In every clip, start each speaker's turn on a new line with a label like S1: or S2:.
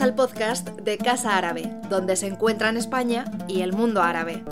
S1: Al podcast de Casa Árabe, donde se encuentran España y el mundo árabe.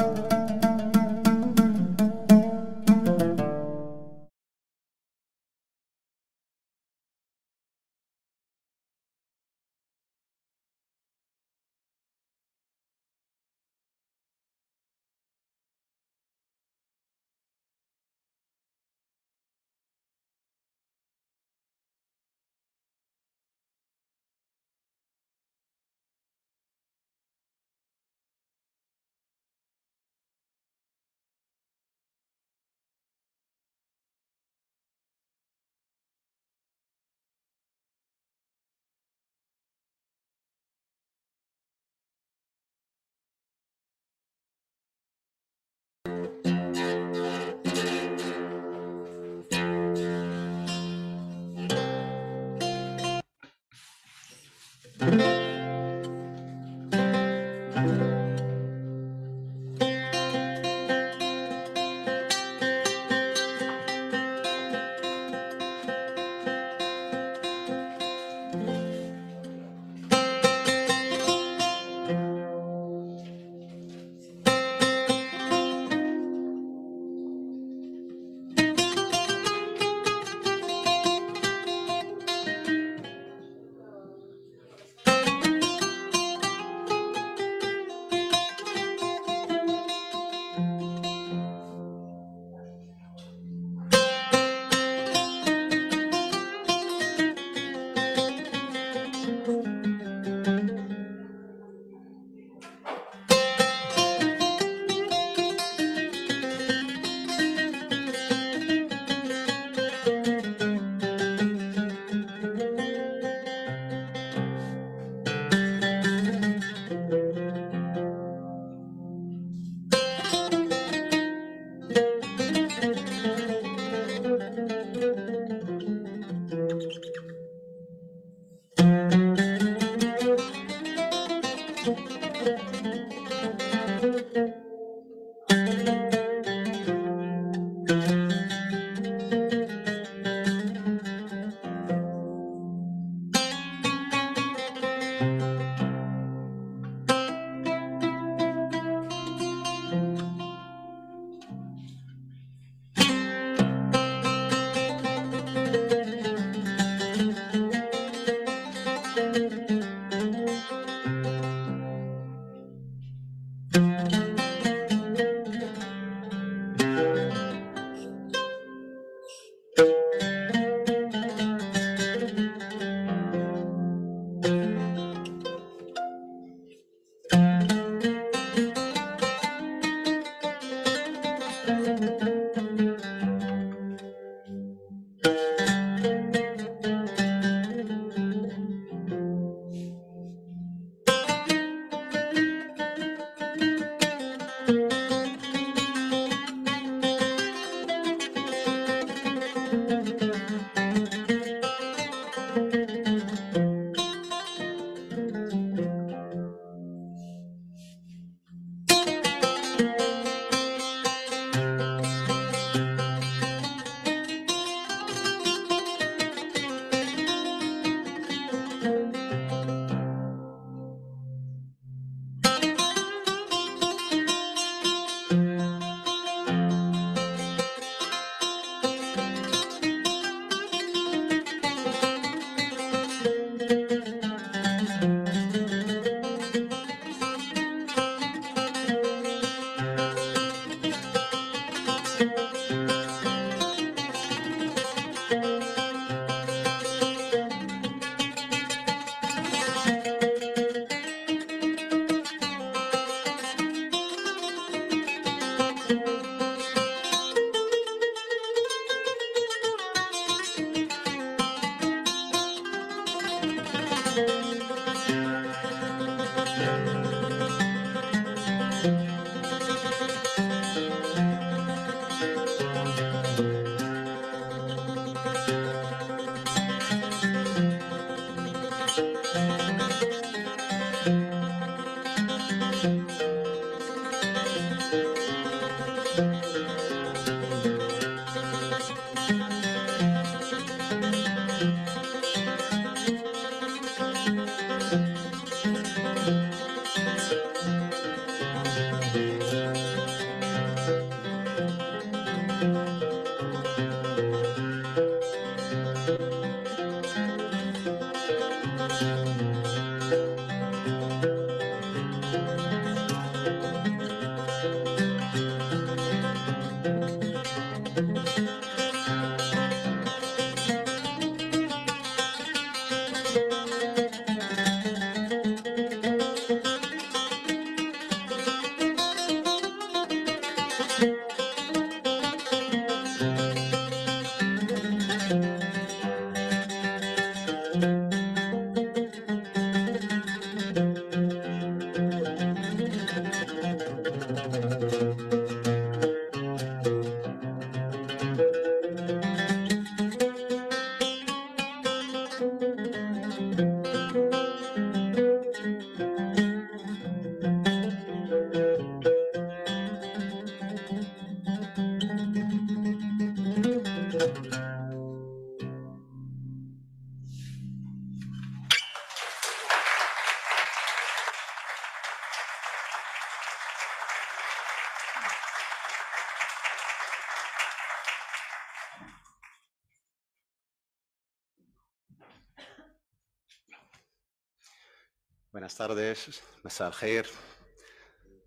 S2: Buenas tardes, Mesal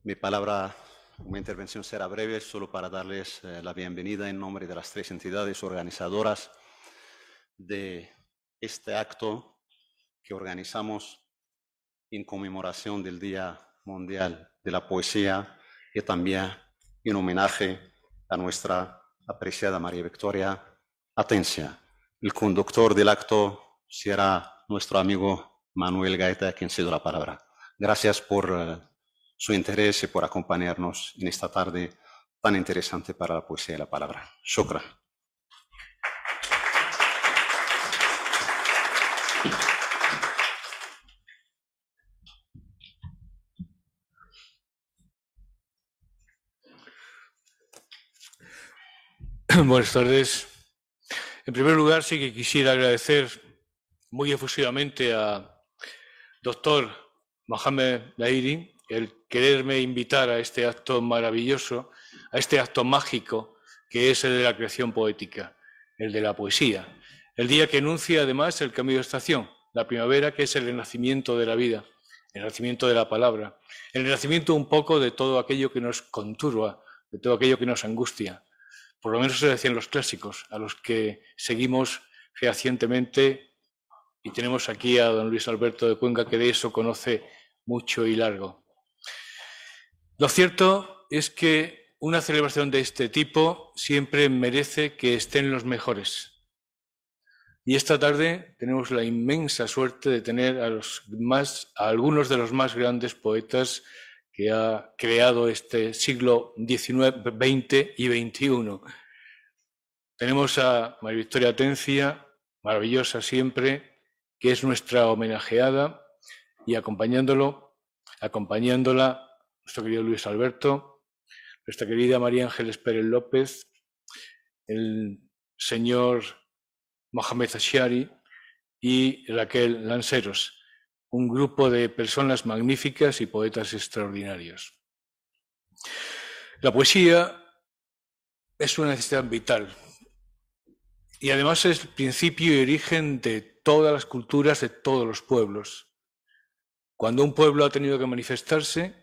S2: Mi palabra, mi intervención será breve, solo para darles eh, la bienvenida en nombre de las tres entidades organizadoras de este acto que organizamos en conmemoración del Día Mundial de la Poesía y también en homenaje a nuestra apreciada María Victoria Atencia. El conductor del acto será nuestro amigo Manuel Gaeta, quien cedo la palabra. Gracias por eh, su interés y por acompañarnos en esta tarde tan interesante para la poesía y la palabra. Shukra.
S3: Buenas tardes. En primer lugar, sí que quisiera agradecer muy efusivamente a doctor Mohamed Lairi el quererme invitar a este acto maravilloso, a este acto mágico que es el de la creación poética, el de la poesía. El día que anuncia además el cambio de estación, la primavera que es el renacimiento de la vida, el renacimiento de la palabra, el renacimiento un poco de todo aquello que nos conturba, de todo aquello que nos angustia. Por lo menos se decían los clásicos, a los que seguimos fehacientemente y tenemos aquí a don Luis Alberto de Cuenca, que de eso conoce mucho y largo. Lo cierto es que una celebración de este tipo siempre merece que estén los mejores. Y esta tarde tenemos la inmensa suerte de tener a, los más, a algunos de los más grandes poetas que ha creado este siglo XIX, XX y XXI. Tenemos a María Victoria Atencia, maravillosa siempre, que es nuestra homenajeada, y acompañándolo, acompañándola, nuestro querido Luis Alberto, nuestra querida María Ángeles Pérez López, el señor Mohamed Ashari y Raquel Lanceros, un grupo de personas magníficas y poetas extraordinarios. La poesía es una necesidad vital y además es el principio y origen de todas las culturas de todos los pueblos. Cuando un pueblo ha tenido que manifestarse,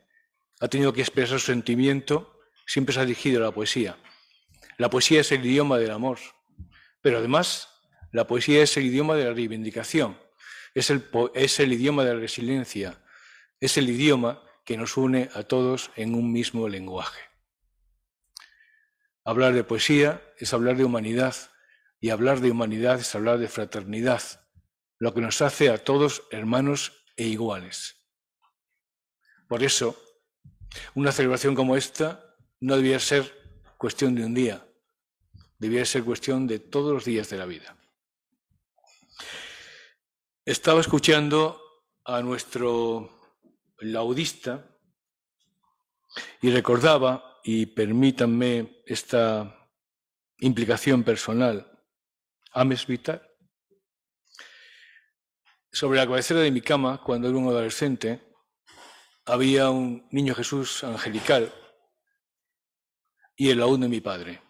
S3: ha tenido que expresar su sentimiento, siempre se ha dirigido a la poesía. La poesía es el idioma del amor, pero además la poesía es el idioma de la reivindicación, es el, es el idioma de la resiliencia, es el idioma que nos une a todos en un mismo lenguaje. Hablar de poesía es hablar de humanidad, y hablar de humanidad es hablar de fraternidad, lo que nos hace a todos hermanos e iguales. Por eso, una celebración como esta no debía ser cuestión de un día, debía ser cuestión de todos los días de la vida. Estaba escuchando a nuestro laudista y recordaba, y permítanme esta implicación personal, a Vital, sobre la cabecera de mi cama, cuando era un adolescente, había un niño Jesús angelical y el aún de mi padre.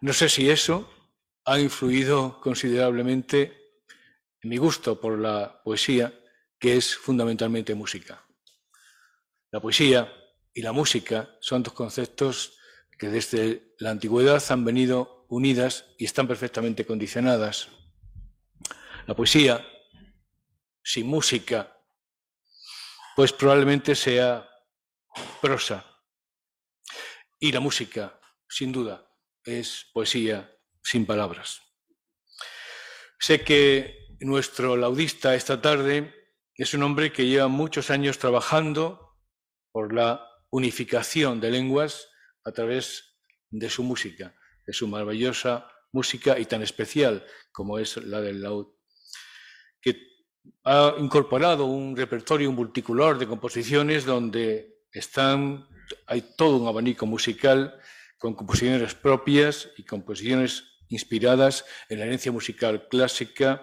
S3: No sé si eso ha influido considerablemente en mi gusto por la poesía, que es fundamentalmente música. La poesía y la música son dos conceptos que desde la antigüedad han venido unidas y están perfectamente condicionadas. La poesía, sin música, pues probablemente sea prosa. Y la música, sin duda, es poesía sin palabras. Sé que nuestro laudista esta tarde es un hombre que lleva muchos años trabajando por la unificación de lenguas a través de su música, de su maravillosa música y tan especial como es la del laúd, que ha incorporado un repertorio multicolor de composiciones donde están, hay todo un abanico musical con composiciones propias y composiciones inspiradas en la herencia musical clásica,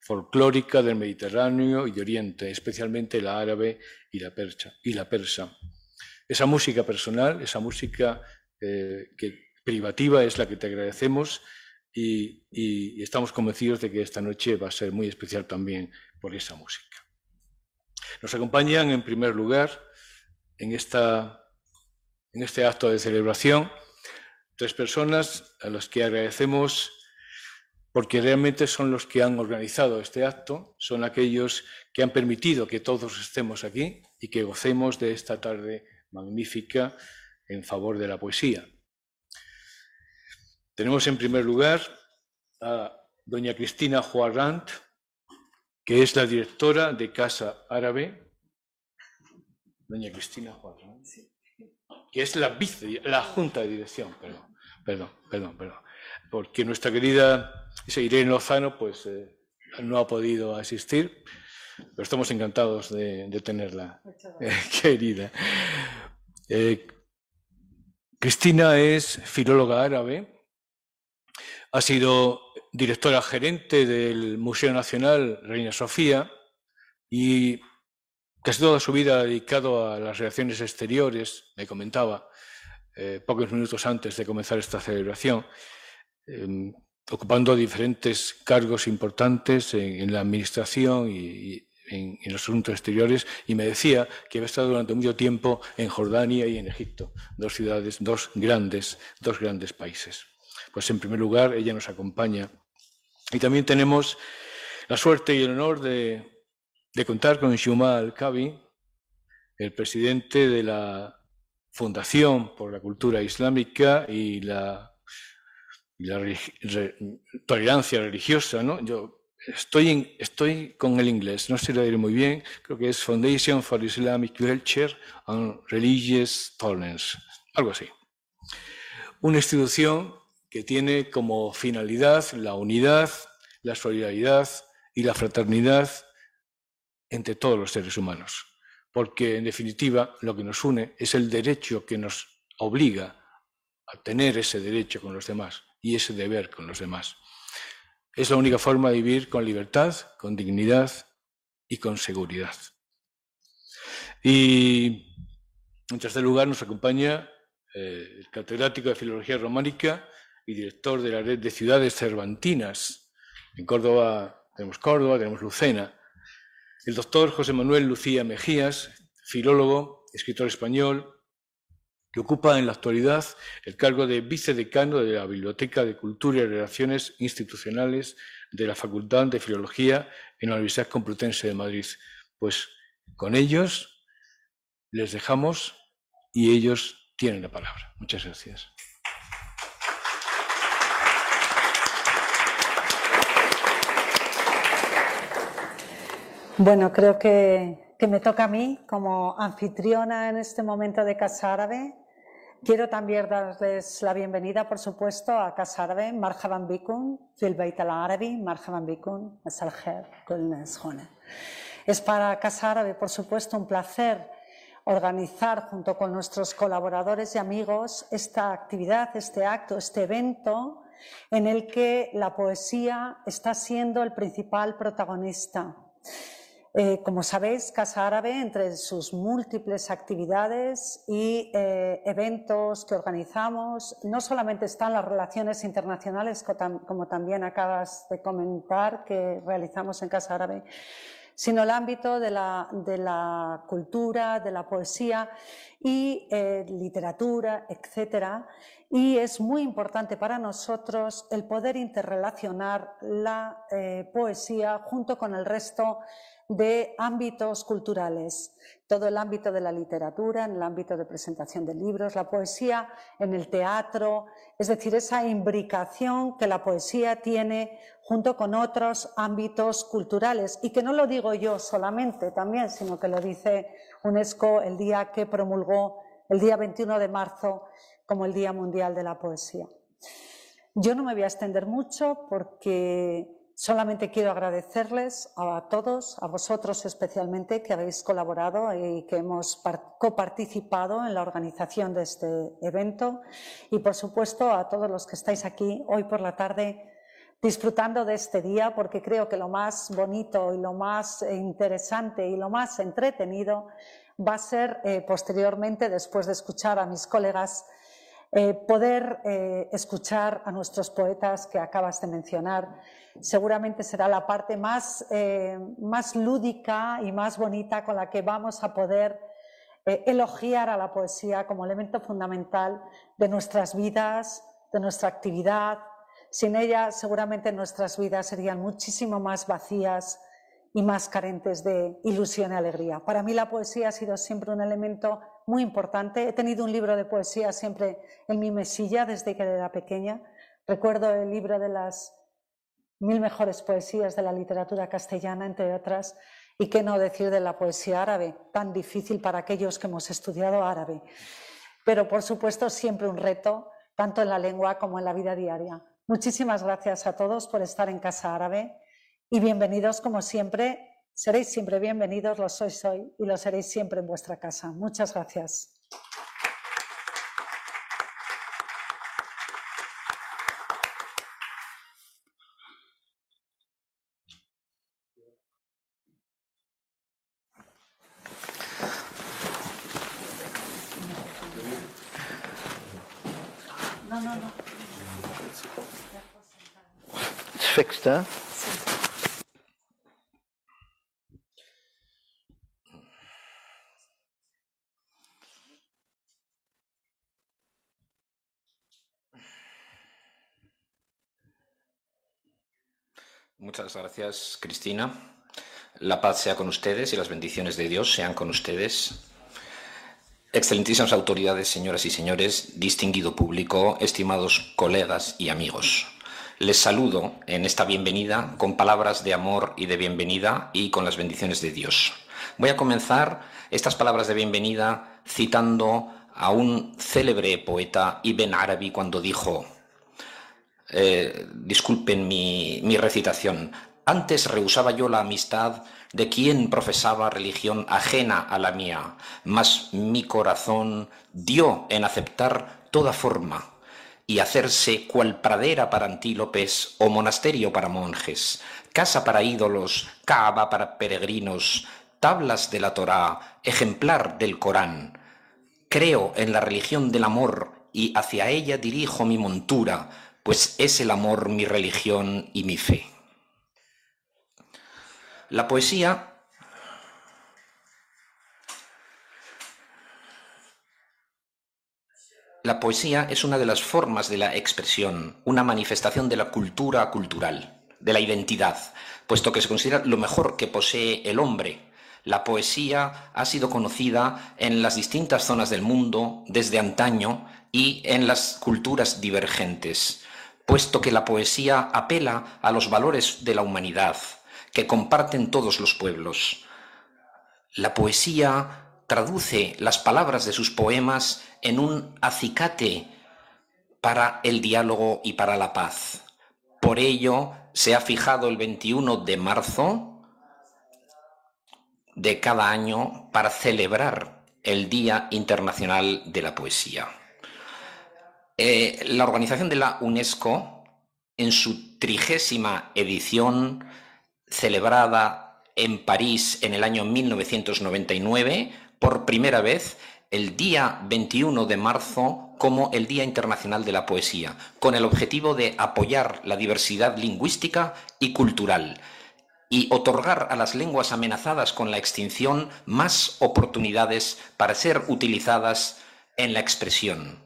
S3: folclórica del Mediterráneo y Oriente, especialmente la árabe y la, persa. Y la persa. Esa música personal, esa música eh, que, privativa es la que te agradecemos y, estamos convencidos de que esta noche va a ser muy especial también por esa música. Nos acompañan en primer lugar en, esta, en este acto de celebración tres personas a las que agradecemos porque realmente son los que han organizado este acto, son aquellos que han permitido que todos estemos aquí y que gocemos de esta tarde magnífica en favor de la poesía. Tenemos en primer lugar a doña Cristina Juarrant, que es la directora de Casa Árabe. Doña Cristina Juarrant, que es la vice, la junta de dirección, perdón, perdón, perdón, perdón porque nuestra querida Irene Lozano pues, eh, no ha podido asistir, pero estamos encantados de, tenerla, eh, querida. Eh, Cristina es filóloga árabe, ha sido directora gerente del Museo Nacional Reina Sofía y casi toda su vida ha dedicado a las relaciones exteriores, me comentaba, pocos minutos antes de comenzar esta celebración. Em, ocupando diferentes cargos importantes en, la administración y, en, los asuntos exteriores, y me decía que había estado durante mucho tiempo en Jordania y en Egipto, dos ciudades, dos grandes, dos grandes países. Pues en primer lugar, ella nos acompaña. Y también tenemos la suerte y el honor de, contar con Shuma Al-Kabi, el presidente de la Fundación por la Cultura Islámica y la tolerancia religiosa, ¿no? Yo estoy, estoy con el inglés, no sé lo diré muy bien, creo que es Foundation for Islamic Culture and Religious Tolerance, algo así. Una institución que tiene como finalidad la unidad, la solidaridad y la fraternidad entre todos los seres humanos. Porque, en definitiva, lo que nos une es el derecho que nos obliga a tener ese derecho con los demás y ese deber con los demás. Es la única forma de vivir con libertad, con dignidad y con seguridad. Y en tercer lugar nos acompaña eh, el catedrático de Filología Románica y director de la red de ciudades cervantinas. En Córdoba tenemos Córdoba, tenemos Lucena. El doctor José Manuel Lucía Mejías, filólogo, escritor español, que ocupa en la actualidad el cargo de vicedecano de la Biblioteca de Cultura y Relaciones Institucionales de la Facultad de Filología en la Universidad Complutense de Madrid. Pues con ellos les dejamos y ellos tienen la palabra. Muchas gracias.
S4: Bueno, creo que, que, me toca a mí como anfitriona en este momento de Casa Árabe Quiero también darles la bienvenida, por supuesto, a Casa Árabe, Marhaban Bikun, Fil Beit al Arabi, Marhaban Bikun, Es para Casa Árabe, por supuesto, un placer organizar junto con nuestros colaboradores y amigos esta actividad, este acto, este evento en el que la poesía está siendo el principal protagonista. Eh, como sabéis, Casa Árabe, entre sus múltiples actividades y eh, eventos que organizamos, no solamente están las relaciones internacionales, como también acabas de comentar, que realizamos en Casa Árabe, sino el ámbito de la, cultura, de la poesía y eh, literatura, etcétera. Y es muy importante para nosotros el poder interrelacionar la poesía junto con el resto de ámbitos culturales, todo el ámbito de la literatura, en el ámbito de presentación de libros, la poesía en el teatro, es decir, esa imbricación que la poesía tiene junto con otros ámbitos culturales. Y que no lo digo yo solamente también, sino que lo dice UNESCO el día que promulgó el día 21 de marzo como el Día Mundial de la Poesía. Yo no me voy a extender mucho porque solamente quiero agradecerles a todos, a vosotros especialmente, que habéis colaborado y que hemos coparticipado en la organización de este evento. Y, por supuesto, a todos los que estáis aquí hoy por la tarde disfrutando de este día, porque creo que lo más bonito y lo más interesante y lo más entretenido va a ser eh, posteriormente, después de escuchar a mis colegas, eh, poder eh, escuchar a nuestros poetas que acabas de mencionar. Seguramente será la parte más, más lúdica y más bonita con la que vamos a poder elogiar a la poesía como elemento fundamental de nuestras vidas, de nuestra actividad, sin ella, seguramente nuestras vidas serían muchísimo más vacías y más carentes de ilusión y alegría. Para mí la poesía ha sido siempre un elemento muy importante. He tenido un libro de poesía siempre en mi mesilla desde que era pequeña. Recuerdo el libro de las mil mejores poesías de la literatura castellana, entre otras, y qué no decir de la poesía árabe, tan difícil para aquellos que hemos estudiado árabe. Pero, por supuesto, siempre un reto, tanto en la lengua como en la vida diaria. Muchísimas gracias a todos por estar en Casa Árabe y bienvenidos como siempre. Seréis siempre bienvenidos, lo sois hoy y lo seréis siempre en vuestra casa. Muchas gracias.
S5: Muchas gracias, Cristina. La paz sea con ustedes y las bendiciones de Dios sean con ustedes. Excelentísimas autoridades, señoras y señores, distinguido público, estimados colegas y amigos. Les saludo en esta bienvenida con palabras de amor y de bienvenida y con las bendiciones de Dios. Voy a comenzar estas palabras de bienvenida citando a un célebre poeta Ibn Arabi cuando dijo, eh, disculpen mi, recitación, antes rehusaba yo la amistad de quien profesaba religión ajena a la mía, mas mi corazón dio en aceptar toda forma y hacerse cual pradera para antílopes o monasterio para monjes, casa para ídolos, cava para peregrinos, tablas de la Torá, ejemplar del Corán. Creo en la religión del amor y hacia ella dirijo mi montura, pues es el amor mi religión y mi fe. La poesía La poesía es una de las formas de la expresión, una manifestación de la cultura cultural, de la identidad, puesto que se considera lo mejor que posee el hombre. La poesía ha sido conocida en las distintas zonas del mundo desde antaño y en las culturas divergentes puesto que la poesía apela a los valores de la humanidad que comparten todos los pueblos. La poesía traduce las palabras de sus poemas en un acicate para el diálogo y para la paz. Por ello se ha fijado el 21 de marzo de cada año para celebrar el Día Internacional de la Poesía. Eh, la organización de la UNESCO, en su trigésima edición, celebrada en París en el año 1999, por primera vez el día 21 de marzo como el Día Internacional de la Poesía, con el objetivo de apoyar la diversidad lingüística y cultural y otorgar a las lenguas amenazadas con la extinción más oportunidades para ser utilizadas en la expresión.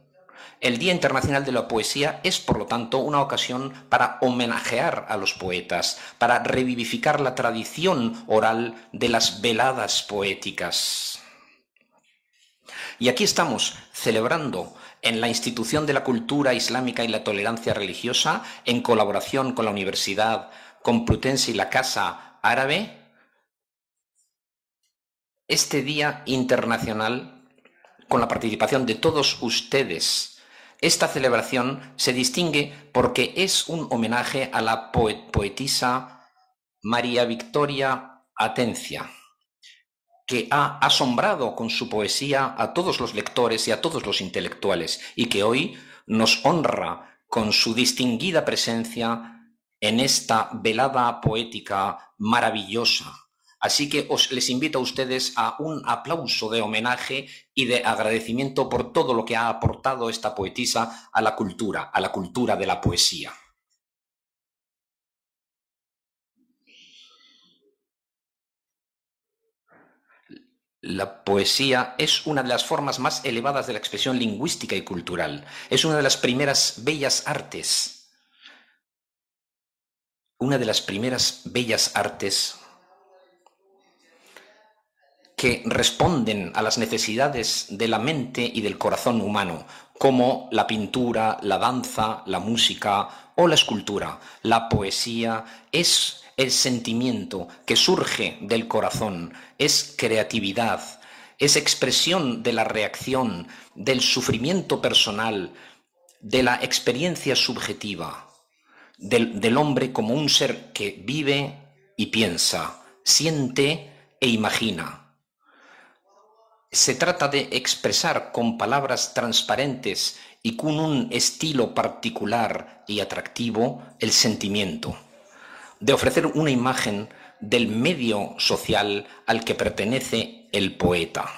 S5: El Día Internacional de la Poesía es, por lo tanto, una ocasión para homenajear a los poetas, para revivificar la tradición oral de las veladas poéticas. Y aquí estamos celebrando en la institución de la cultura islámica y la tolerancia religiosa, en colaboración con la Universidad Complutense y la Casa Árabe, este Día Internacional con la participación de todos ustedes. Esta celebración se distingue porque es un homenaje a la poetisa María Victoria Atencia, que ha asombrado con su poesía a todos los lectores y a todos los intelectuales y que hoy nos honra con su distinguida presencia en esta velada poética maravillosa. Así que os les invito a ustedes a un aplauso de homenaje y de agradecimiento por todo lo que ha aportado esta poetisa a la cultura, a la cultura de la poesía. La poesía es una de las formas más elevadas de la expresión lingüística y cultural. Es una de las primeras bellas artes. Una de las primeras bellas artes que responden a las necesidades de la mente y del corazón humano, como la pintura, la danza, la música o la escultura. La poesía es el sentimiento que surge del corazón, es creatividad, es expresión de la reacción, del sufrimiento personal, de la experiencia subjetiva, del, del hombre como un ser que vive y piensa, siente e imagina. Se trata de expresar con palabras transparentes y con un estilo particular y atractivo el sentimiento de ofrecer una imagen del medio social al que pertenece el poeta,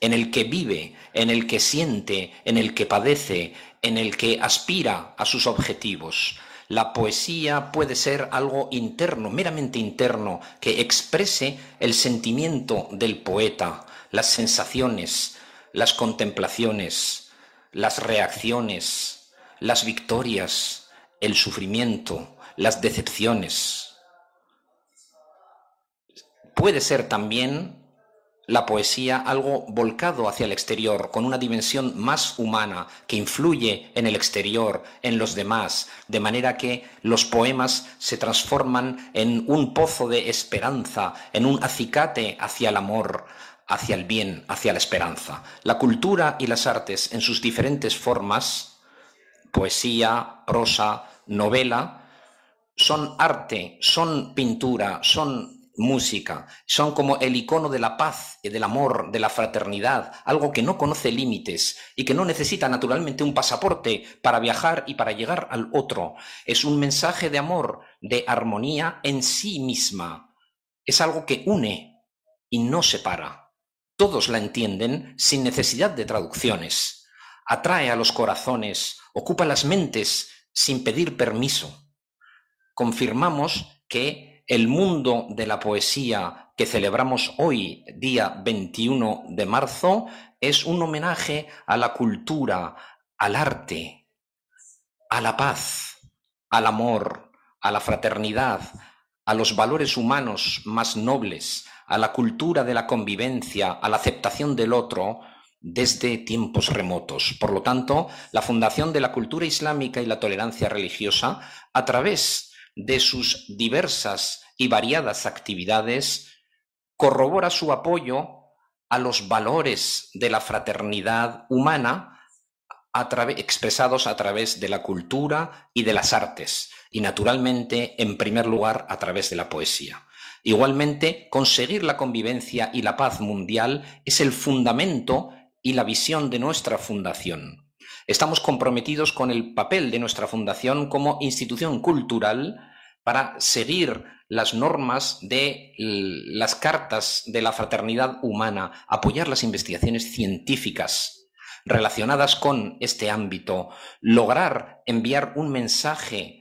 S5: en el que vive, en el que siente, en el que padece, en el que aspira a sus objetivos. La poesía puede ser algo interno, meramente interno, que exprese el sentimiento del poeta, las sensaciones, las contemplaciones, las reacciones, las victorias, el sufrimiento, las decepciones. Puede ser también la poesía algo volcado hacia el exterior, con una dimensión más humana, que influye en el exterior, en los demás, de manera que los poemas se transforman en un pozo de esperanza, en un acicate hacia el amor, hacia el bien, hacia la esperanza. La cultura y las artes en sus diferentes formas, poesía, prosa, novela, son arte, son pintura, son música, son como el icono de la paz, y del amor, de la fraternidad, algo que no conoce límites y que no necesita naturalmente un pasaporte para viajar y para llegar al otro. Es un mensaje de amor, de armonía en sí misma. Es algo que une y no separa. Todos la entienden sin necesidad de traducciones. Atrae a los corazones, ocupa las mentes sin pedir permiso confirmamos que el mundo de la poesía que celebramos hoy, día 21 de marzo, es un homenaje a la cultura, al arte, a la paz, al amor, a la fraternidad, a los valores humanos más nobles, a la cultura de la convivencia, a la aceptación del otro, desde tiempos remotos. Por lo tanto, la Fundación de la Cultura Islámica y la Tolerancia Religiosa, a través de sus diversas y variadas actividades, corrobora su apoyo a los valores de la fraternidad humana expresados a través de la cultura y de las artes, y naturalmente, en primer lugar, a través de la poesía. Igualmente, conseguir la convivencia y la paz mundial es el fundamento y la visión de nuestra fundación. Estamos comprometidos con el papel de nuestra fundación como institución cultural para seguir las normas de las cartas de la fraternidad humana, apoyar las investigaciones científicas relacionadas con este ámbito, lograr enviar un mensaje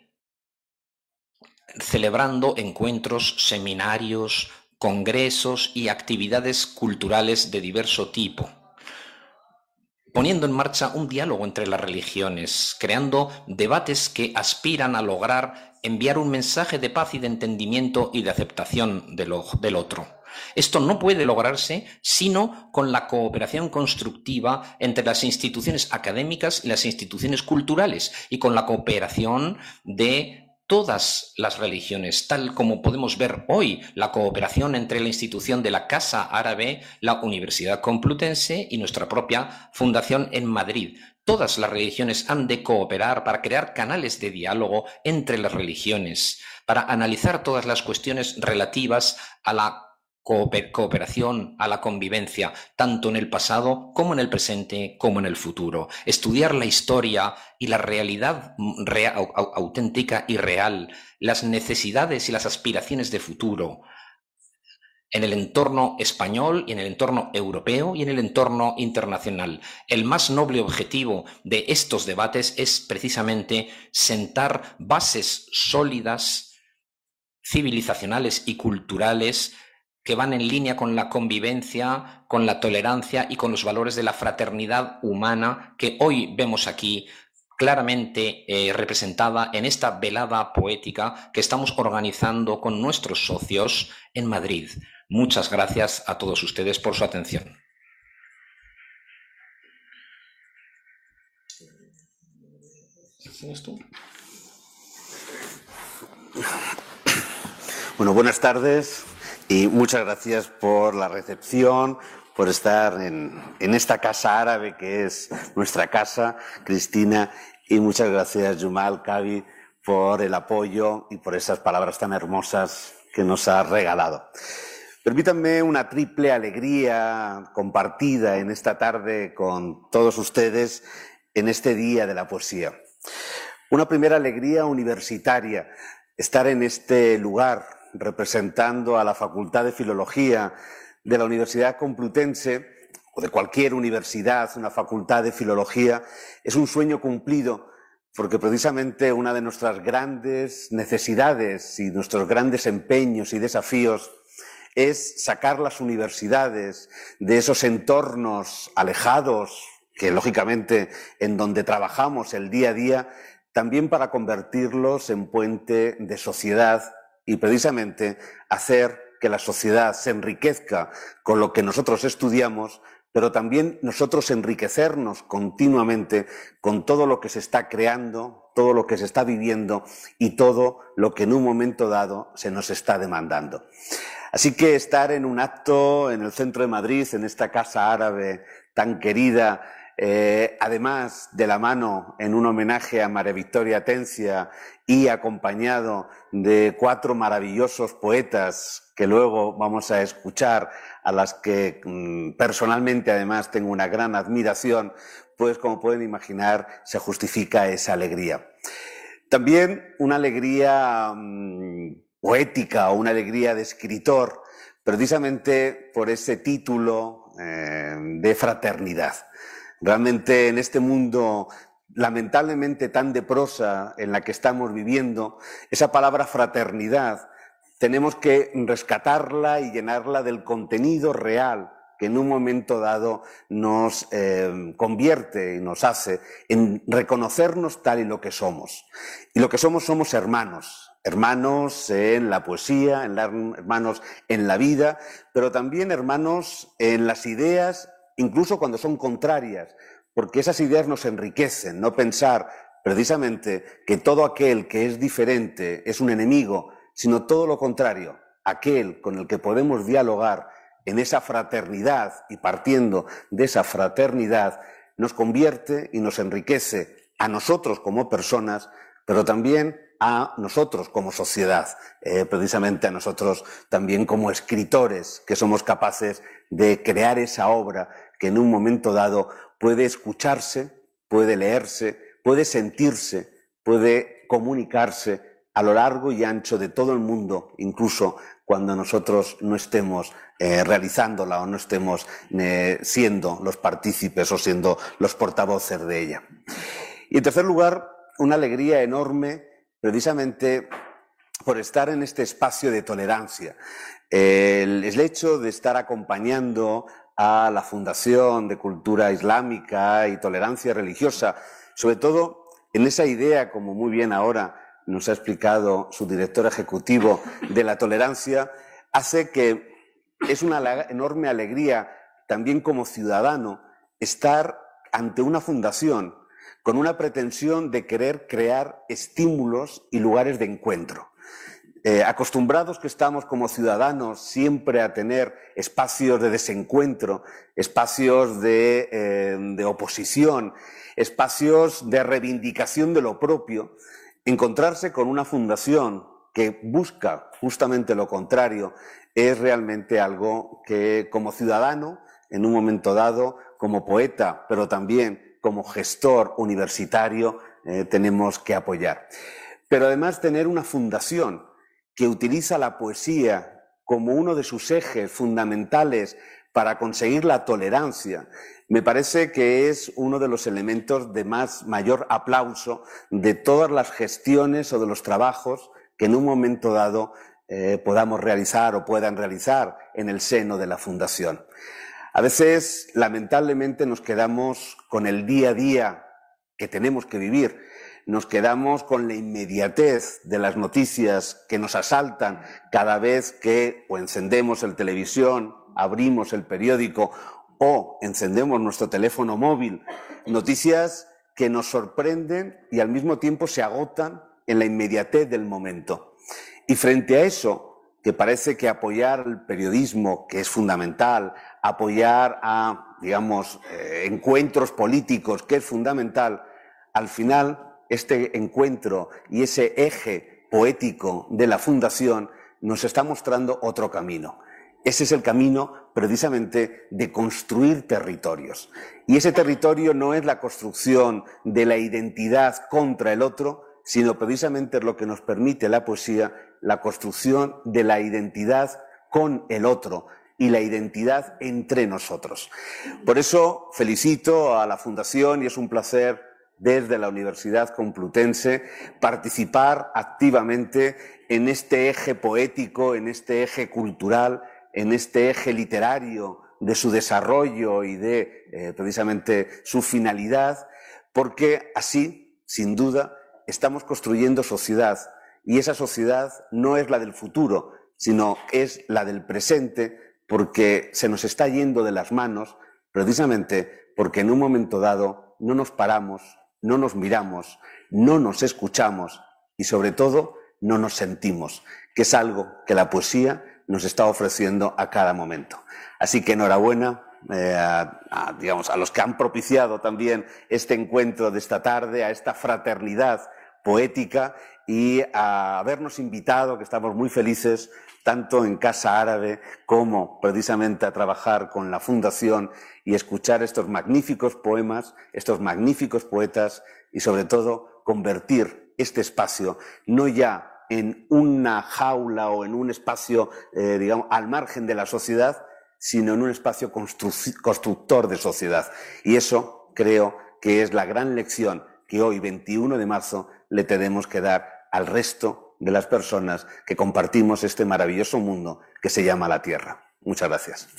S5: celebrando encuentros, seminarios, congresos y actividades culturales de diverso tipo poniendo en marcha un diálogo entre las religiones, creando debates que aspiran a lograr enviar un mensaje de paz y de entendimiento y de aceptación del, otro. Esto no puede lograrse sino con la cooperación constructiva entre las instituciones académicas y las instituciones culturales y con la cooperación de todas las religiones, tal como podemos ver hoy la cooperación entre la institución de la Casa Árabe, la Universidad Complutense y nuestra propia fundación en Madrid. Todas las religiones han de cooperar para crear canales de diálogo entre las religiones, para analizar todas las cuestiones relativas a la cooperación, a la convivencia, tanto en el pasado como en el presente, como en el futuro. Estudiar la historia y la realidad auténtica y real, las necesidades y las aspiraciones de futuro, en el entorno español y en el entorno europeo y en el entorno internacional. El más noble objetivo de estos debates es precisamente sentar bases sólidas, civilizacionales y culturales que van en línea con la convivencia, con la tolerancia y con los valores de la fraternidad humana que hoy vemos aquí claramente eh, representada en esta velada poética que estamos organizando con nuestros socios en Madrid. Muchas gracias a todos ustedes por su atención.
S6: Bueno, buenas tardes. Y muchas gracias por la recepción, por estar en, esta casa árabe que es nuestra casa, Cristina, y muchas gracias, Jumal, Kavi, por el apoyo y por esas palabras tan hermosas que nos has regalado. Permítanme una triple alegría compartida en esta tarde con todos ustedes en este Día de la Poesía. Una primera alegría universitaria, estar en este lugar representando a la Facultad de Filología de la Universidad Complutense o de cualquier universidad, una facultad de filología, es un sueño cumplido porque precisamente una de nuestras grandes necesidades y nuestros grandes empeños y desafíos es sacar las universidades de esos entornos alejados, que lógicamente en donde trabajamos el día a día, también para convertirlos en puente de sociedad y precisamente hacer que la sociedad se enriquezca con lo que nosotros estudiamos, pero también nosotros enriquecernos continuamente con todo lo que se está creando, todo lo que se está viviendo y todo lo que en un momento dado se nos está demandando. Así que estar en un acto en el centro de Madrid, en esta casa árabe tan querida, eh, además de la mano en un homenaje a María Victoria Tencia y acompañado de cuatro maravillosos poetas que luego vamos a escuchar, a las que mm, personalmente además tengo una gran admiración, pues como pueden imaginar se justifica esa alegría. También una alegría mm, poética o una alegría de escritor, precisamente por ese título eh, de fraternidad. Realmente en este mundo lamentablemente tan de prosa en la que estamos viviendo, esa palabra fraternidad tenemos que rescatarla y llenarla del contenido real que en un momento dado nos eh, convierte y nos hace en reconocernos tal y lo que somos. Y lo que somos somos hermanos, hermanos en la poesía, hermanos en la vida, pero también hermanos en las ideas incluso cuando son contrarias, porque esas ideas nos enriquecen, no pensar precisamente que todo aquel que es diferente es un enemigo, sino todo lo contrario, aquel con el que podemos dialogar en esa fraternidad y partiendo de esa fraternidad, nos convierte y nos enriquece a nosotros como personas, pero también a nosotros como sociedad, eh, precisamente a nosotros también como escritores, que somos capaces de crear esa obra que en un momento dado puede escucharse, puede leerse, puede sentirse, puede comunicarse a lo largo y ancho de todo el mundo, incluso cuando nosotros no estemos eh, realizándola o no estemos eh, siendo los partícipes o siendo los portavoces de ella. Y en tercer lugar, una alegría enorme precisamente por estar en este espacio de tolerancia. El, el hecho de estar acompañando a la Fundación de Cultura Islámica y Tolerancia Religiosa, sobre todo en esa idea, como muy bien ahora nos ha explicado su director ejecutivo, de la tolerancia, hace que es una enorme alegría también como ciudadano estar ante una fundación con una pretensión de querer crear estímulos y lugares de encuentro. Eh, acostumbrados que estamos como ciudadanos siempre a tener espacios de desencuentro, espacios de, eh, de oposición, espacios de reivindicación de lo propio, encontrarse con una fundación que busca justamente lo contrario es realmente algo que como ciudadano, en un momento dado, como poeta, pero también como gestor universitario, eh, tenemos que apoyar. Pero además tener una fundación que utiliza la poesía como uno de sus ejes fundamentales para conseguir la tolerancia, me parece que es uno de los elementos de más mayor aplauso de todas las gestiones o de los trabajos que en un momento dado eh, podamos realizar o puedan realizar en el seno de la Fundación. A veces, lamentablemente, nos quedamos con el día a día que tenemos que vivir nos quedamos con la inmediatez de las noticias que nos asaltan cada vez que o encendemos el televisión, abrimos el periódico o encendemos nuestro teléfono móvil. Noticias que nos sorprenden y al mismo tiempo se agotan en la inmediatez del momento. Y frente a eso, que parece que apoyar el periodismo, que es fundamental, apoyar a, digamos, eh, encuentros políticos, que es fundamental, al final este encuentro y ese eje poético de la Fundación nos está mostrando otro camino. Ese es el camino precisamente de construir territorios. Y ese territorio no es la construcción de la identidad contra el otro, sino precisamente lo que nos permite la poesía, la construcción de la identidad con el otro y la identidad entre nosotros. Por eso felicito a la Fundación y es un placer desde la Universidad Complutense, participar activamente en este eje poético, en este eje cultural, en este eje literario de su desarrollo y de eh, precisamente su finalidad, porque así, sin duda, estamos construyendo sociedad. Y esa sociedad no es la del futuro, sino es la del presente, porque se nos está yendo de las manos, precisamente porque en un momento dado no nos paramos no nos miramos, no nos escuchamos y sobre todo no nos sentimos, que es algo que la poesía nos está ofreciendo a cada momento. Así que enhorabuena eh, a, digamos, a los que han propiciado también este encuentro de esta tarde, a esta fraternidad poética y a habernos invitado, que estamos muy felices, tanto en Casa Árabe como precisamente a trabajar con la Fundación y escuchar estos magníficos poemas, estos magníficos poetas y sobre todo convertir este espacio no ya en una jaula o en un espacio, eh, digamos, al margen de la sociedad, sino en un espacio constructor de sociedad. Y eso creo que es la gran lección que hoy, 21 de marzo, le tenemos que dar al resto de las personas que compartimos este maravilloso mundo que se llama la Tierra. Muchas gracias.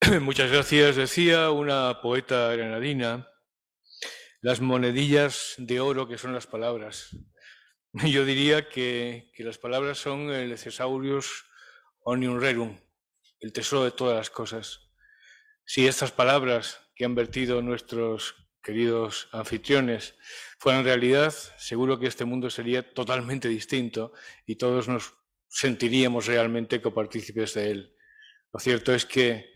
S3: Muchas gracias. Decía una poeta granadina, las monedillas de oro que son las palabras. Yo diría que, las palabras son el thesaurus onium rerum, el tesoro de todas las cosas. Si estas palabras que han vertido nuestros queridos anfitriones fueran realidad, seguro que este mundo sería totalmente distinto y todos nos sentiríamos realmente copartícipes de él. Lo cierto es que,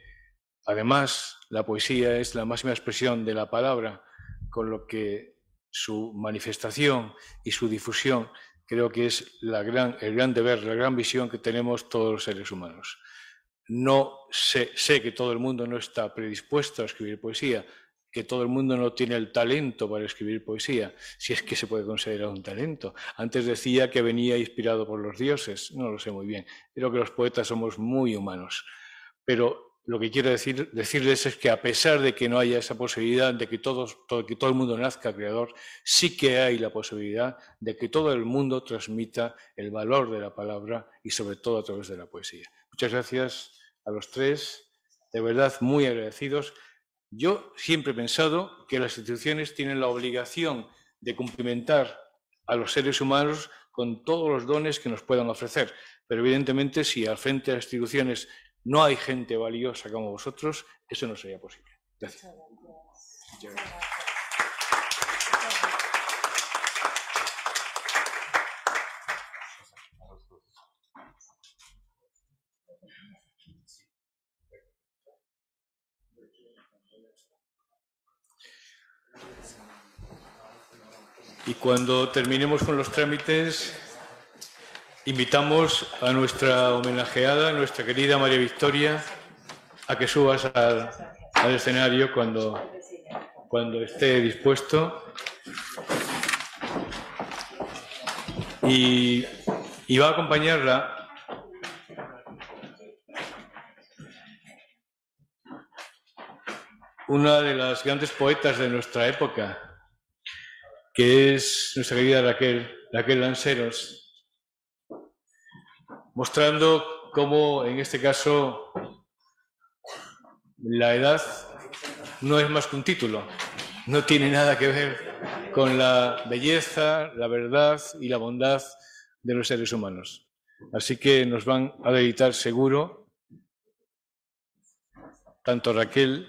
S3: además, la poesía es la máxima expresión de la palabra, con lo que su manifestación y su difusión creo que es el gran deber, la gran visión que tenemos todos los seres humanos. No sé, que todo el mundo no está predispuesto a escribir poesía, que todo el mundo no tiene el talento para escribir poesía, si es que se puede considerar un talento. Antes decía que venía inspirado por los dioses, no lo sé muy bien. Creo que los poetas somos muy humanos. Pero lo que quiero decir, decirles es que a pesar de que no haya esa posibilidad de que, todos, que todo el mundo nazca creador, sí que hay la posibilidad de que todo el mundo transmita el valor de la palabra y sobre todo a través de la poesía. Muchas gracias a los tres, de verdad muy agradecidos. Yo siempre he pensado que las instituciones tienen la obligación de cumplimentar a los seres humanos con todos los dones que nos puedan ofrecer. Pero evidentemente, si al frente de las instituciones no hay gente valiosa como vosotros, eso no sería posible. Gracias. Y cuando terminemos con los trámites, invitamos a nuestra homenajeada, nuestra querida María Victoria, a que subas al, escenario cuando, cuando esté dispuesto. Y, y va a acompañarla una de las grandes poetas de nuestra época, que es nuestra querida Raquel, Raquel Lanceros, mostrando cómo en este caso la edad no es más que un título, no tiene nada que ver con la belleza, la verdad y la bondad de los seres humanos. Así que nos van a dedicar seguro tanto Raquel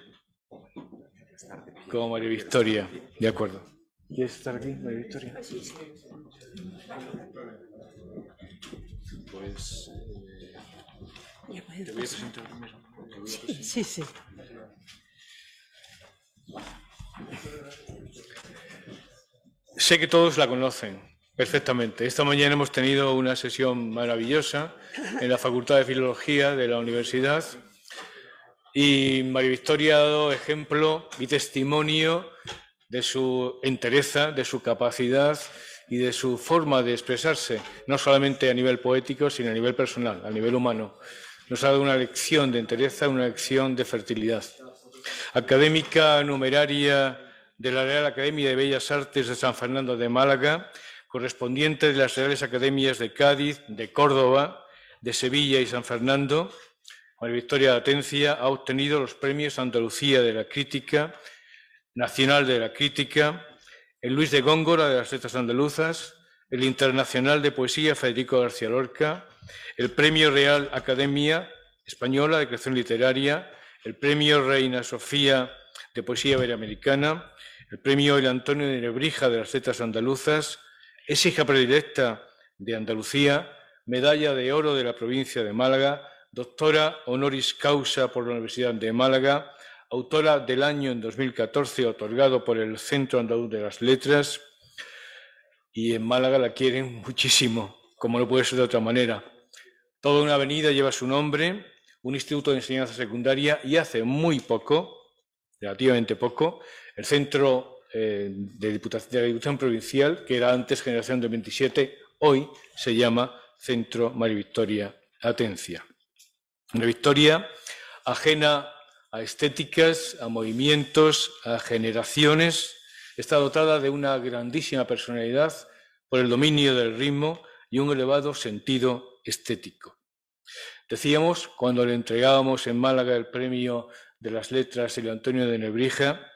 S3: como María Victoria. De acuerdo. ¿Quieres estar aquí, María Victoria? Pues. Eh, te voy a presentar primero.
S4: Sí, sí.
S3: Sé que todos la conocen perfectamente. Esta mañana hemos tenido una sesión maravillosa en la Facultad de Filología de la Universidad y María Victoria ha dado ejemplo y testimonio de su entereza, de su capacidad y de su forma de expresarse, no solamente a nivel poético, sino a nivel personal, a nivel humano. Nos ha dado una lección de entereza, una lección de fertilidad. Académica numeraria de la Real Academia de Bellas Artes de San Fernando de Málaga, correspondiente de las Reales Academias de Cádiz, de Córdoba, de Sevilla y San Fernando, María Victoria Atencia ha obtenido los premios Andalucía de la Crítica Nacional de la Crítica, el Luis de Góngora de las Letras Andaluzas, el Internacional de Poesía Federico García Lorca, el Premio Real Academia Española de Creación Literaria, el Premio Reina Sofía de Poesía Iberoamericana, el Premio El Antonio de Nebrija de las Letras Andaluzas, es hija predilecta de Andalucía, medalla de oro de la provincia de Málaga, doctora honoris causa por la Universidad de Málaga, autora del año en 2014 otorgado por el Centro Andaluz de las Letras, y en Málaga la quieren muchísimo, como no puede ser de otra manera. Toda una avenida lleva su nombre, un instituto de enseñanza secundaria y hace muy poco, relativamente poco, el Centro eh, de, Diputación, de la Diputación Provincial, que era antes Generación de 27, hoy se llama Centro María Victoria Atencia. Una Victoria ajena a estéticas, a movimientos, a generaciones. Está dotada de una grandísima personalidad por el dominio del ritmo y un elevado sentido estético. Decíamos, cuando le entregábamos en Málaga el premio de las letras el Antonio de Nebrija,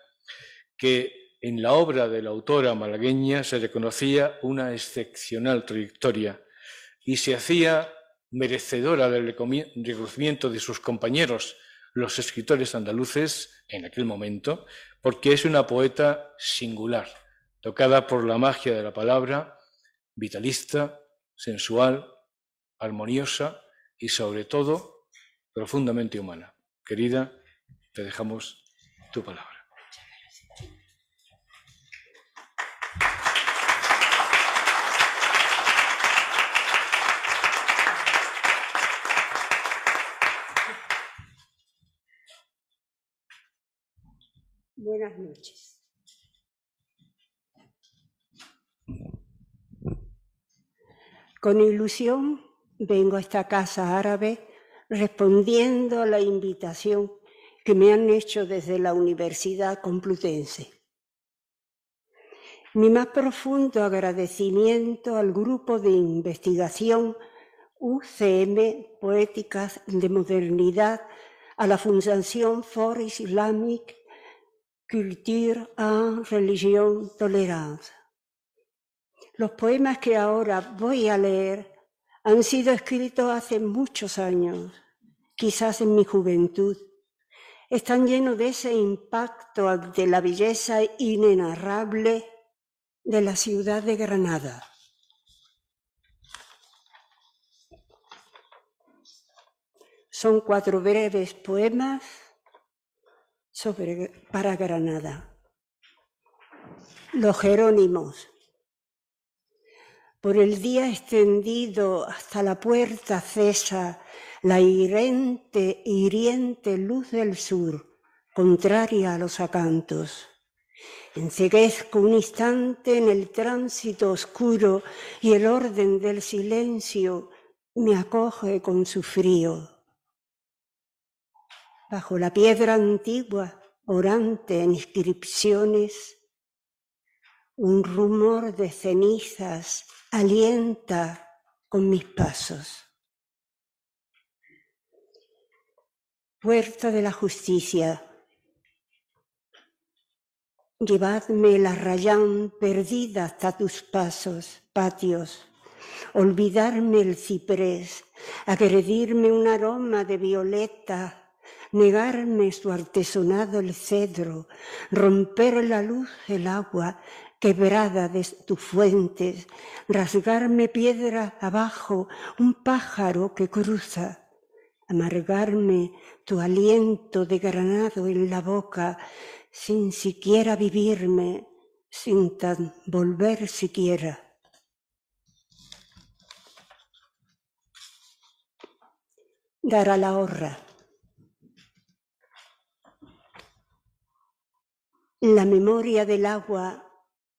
S3: que en la obra de la autora malagueña se reconocía una excepcional trayectoria y se hacía merecedora del reconocimiento de sus compañeros los escritores andaluces en aquel momento, porque es una poeta singular, tocada por la magia de la palabra, vitalista, sensual, armoniosa y sobre todo profundamente humana. Querida, te dejamos tu palabra.
S7: Buenas noches. Con ilusión vengo a esta casa árabe respondiendo a la invitación que me han hecho desde la Universidad Complutense. Mi más profundo agradecimiento al grupo de investigación UCM Poéticas de Modernidad, a la Fundación For Islamic culture en religión tolérance. Los poemas que ahora voy a leer han sido escritos hace muchos años, quizás en mi juventud. Están llenos de ese impacto de la belleza inenarrable de la ciudad de Granada. Son cuatro breves poemas sobre, para Granada. Los Jerónimos. Por el día extendido hasta la puerta cesa la hiriente, hiriente luz del sur, contraria a los acantos. Enceguezco un instante en el tránsito oscuro y el orden del silencio me acoge con su frío. Bajo la piedra antigua, orante en inscripciones, un rumor de cenizas alienta con mis pasos. Puerta de la justicia, llevadme la rayán perdida hasta tus pasos, patios, olvidarme el ciprés, agredirme un aroma de violeta negarme su artesonado el cedro, romper la luz el agua quebrada de tus fuentes, rasgarme piedra abajo un pájaro que cruza, amargarme tu aliento de granado en la boca, sin siquiera vivirme, sin tan volver siquiera. Dar a la horra. La memoria del agua,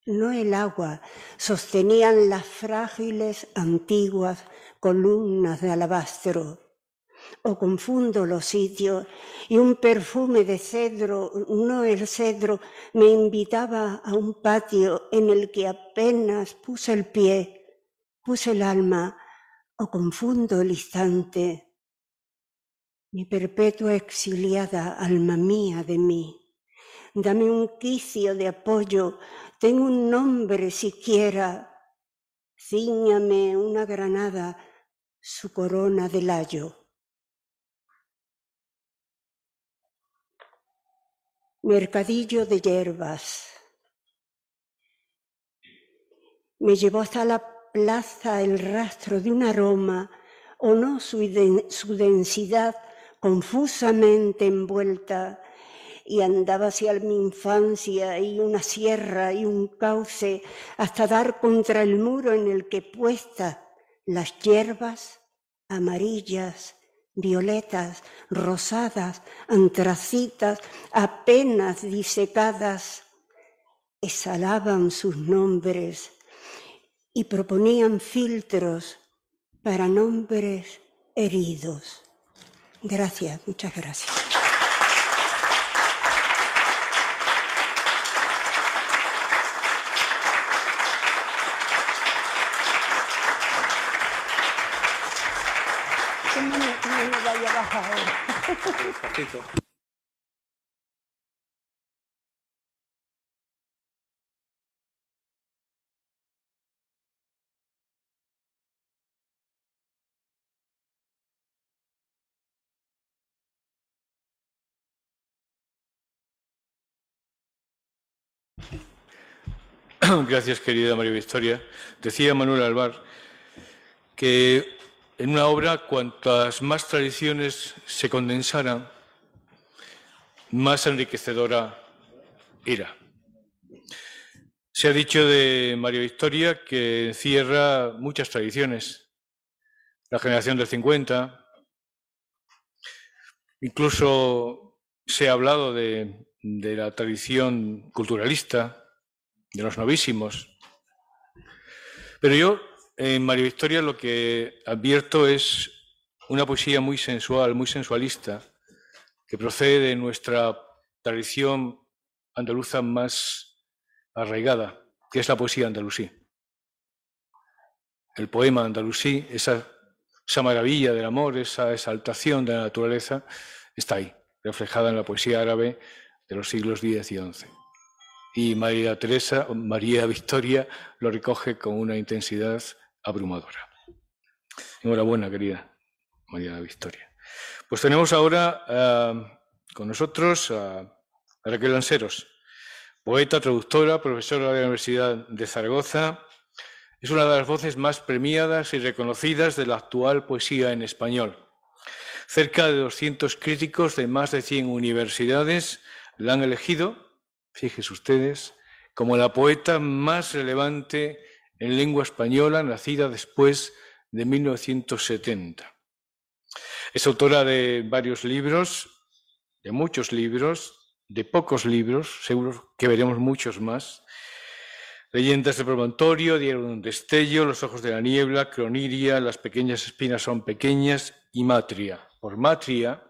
S7: no el agua, sostenían las frágiles antiguas columnas de alabastro. O confundo los sitios y un perfume de cedro, no el cedro, me invitaba a un patio en el que apenas puse el pie, puse el alma, o confundo el instante. Mi perpetua exiliada alma mía de mí dame un quicio de apoyo, tengo un nombre siquiera, cíñame una granada, su corona de layo. Mercadillo de hierbas. Me llevó hasta la plaza el rastro de un aroma, o no su densidad confusamente envuelta y andaba hacia mi infancia y una sierra y un cauce hasta dar contra el muro en el que puestas las hierbas amarillas, violetas, rosadas, antracitas, apenas disecadas, exhalaban sus nombres y proponían filtros para nombres heridos. Gracias, muchas gracias.
S3: Gracias, querida María Victoria. Decía Manuel Alvar que en una obra, cuantas más tradiciones se condensaran, más enriquecedora era. Se ha dicho de María Victoria que encierra muchas tradiciones. La generación del 50, incluso se ha hablado de, de la tradición culturalista, de los novísimos. Pero yo en María Victoria lo que advierto es una poesía muy sensual, muy sensualista, que procede de nuestra tradición andaluza más arraigada, que es la poesía andalusí. El poema andalusí, esa, esa maravilla del amor, esa exaltación de la naturaleza, está ahí, reflejada en la poesía árabe de los siglos X y XI. y María Teresa, María Victoria, lo recoge con una intensidad abrumadora. Enhorabuena, querida María Victoria. Pues tenemos ahora ah, con nosotros a Raquel Lanceros, poeta, traductora, profesora de la Universidad de Zaragoza. Es una de las voces más premiadas y reconocidas de la actual poesía en español. Cerca de 200 críticos de más de 100 universidades la han elegido, fíjense ustedes, como la poeta más relevante en lengua española nacida después de 1970. Es autora de varios libros, de muchos libros, de pocos libros, seguro que veremos muchos más. Leyendas de Promontorio, Diario de un destello, Los ojos de la niebla, Croniria, Las pequeñas espinas son pequeñas y Matria por Matria,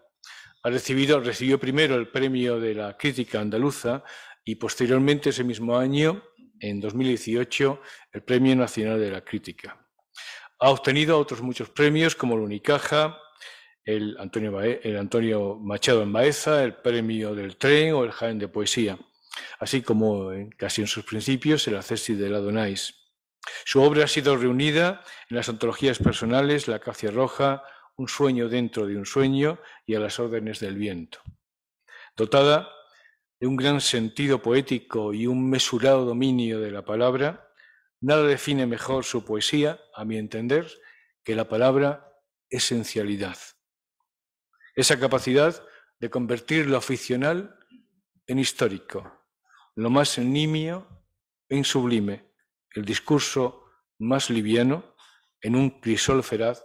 S3: ha recibido, recibió primero el premio de la crítica andaluza y posteriormente ese mismo año, en 2018, el Premio Nacional de la Crítica. Ha obtenido otros muchos premios como el Unicaja, el Antonio, Machado en Baeza, el Premio del Tren o el Jaén de Poesía, así como en casi en sus principios el Acesi de la Donais. Su obra ha sido reunida en las antologías personales La Acacia Roja, un sueño dentro de un sueño y a las órdenes del viento. Dotada de un gran sentido poético y un mesurado dominio de la palabra, nada define mejor su poesía, a mi entender, que la palabra esencialidad. Esa capacidad de convertir lo aficional en histórico, lo más nimio en sublime, el discurso más liviano en un crisol feraz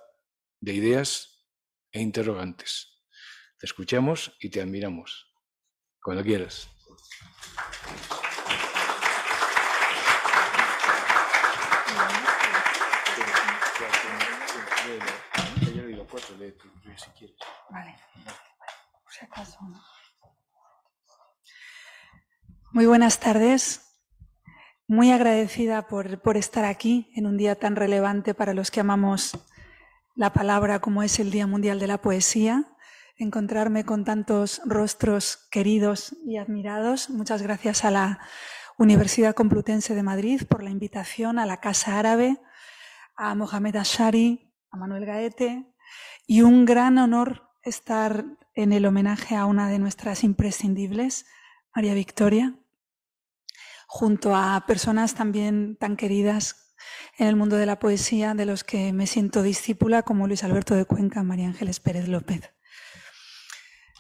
S3: de ideas e interrogantes. Te escuchamos y te admiramos. Cuando quieras.
S8: Muy buenas tardes. Muy agradecida por, por, estar aquí en un día tan relevante para los que amamos la palabra como es el Día Mundial de la Poesía, encontrarme con tantos rostros queridos y admirados. Muchas gracias a la Universidad Complutense de Madrid por la invitación a la Casa Árabe, a Mohamed Ashari, a Manuel Gaete y un gran honor estar en el homenaje a una de nuestras imprescindibles, María Victoria, junto a personas también tan queridas en el mundo de la poesía de los que me siento discípula, como Luis Alberto de Cuenca, María Ángeles Pérez López.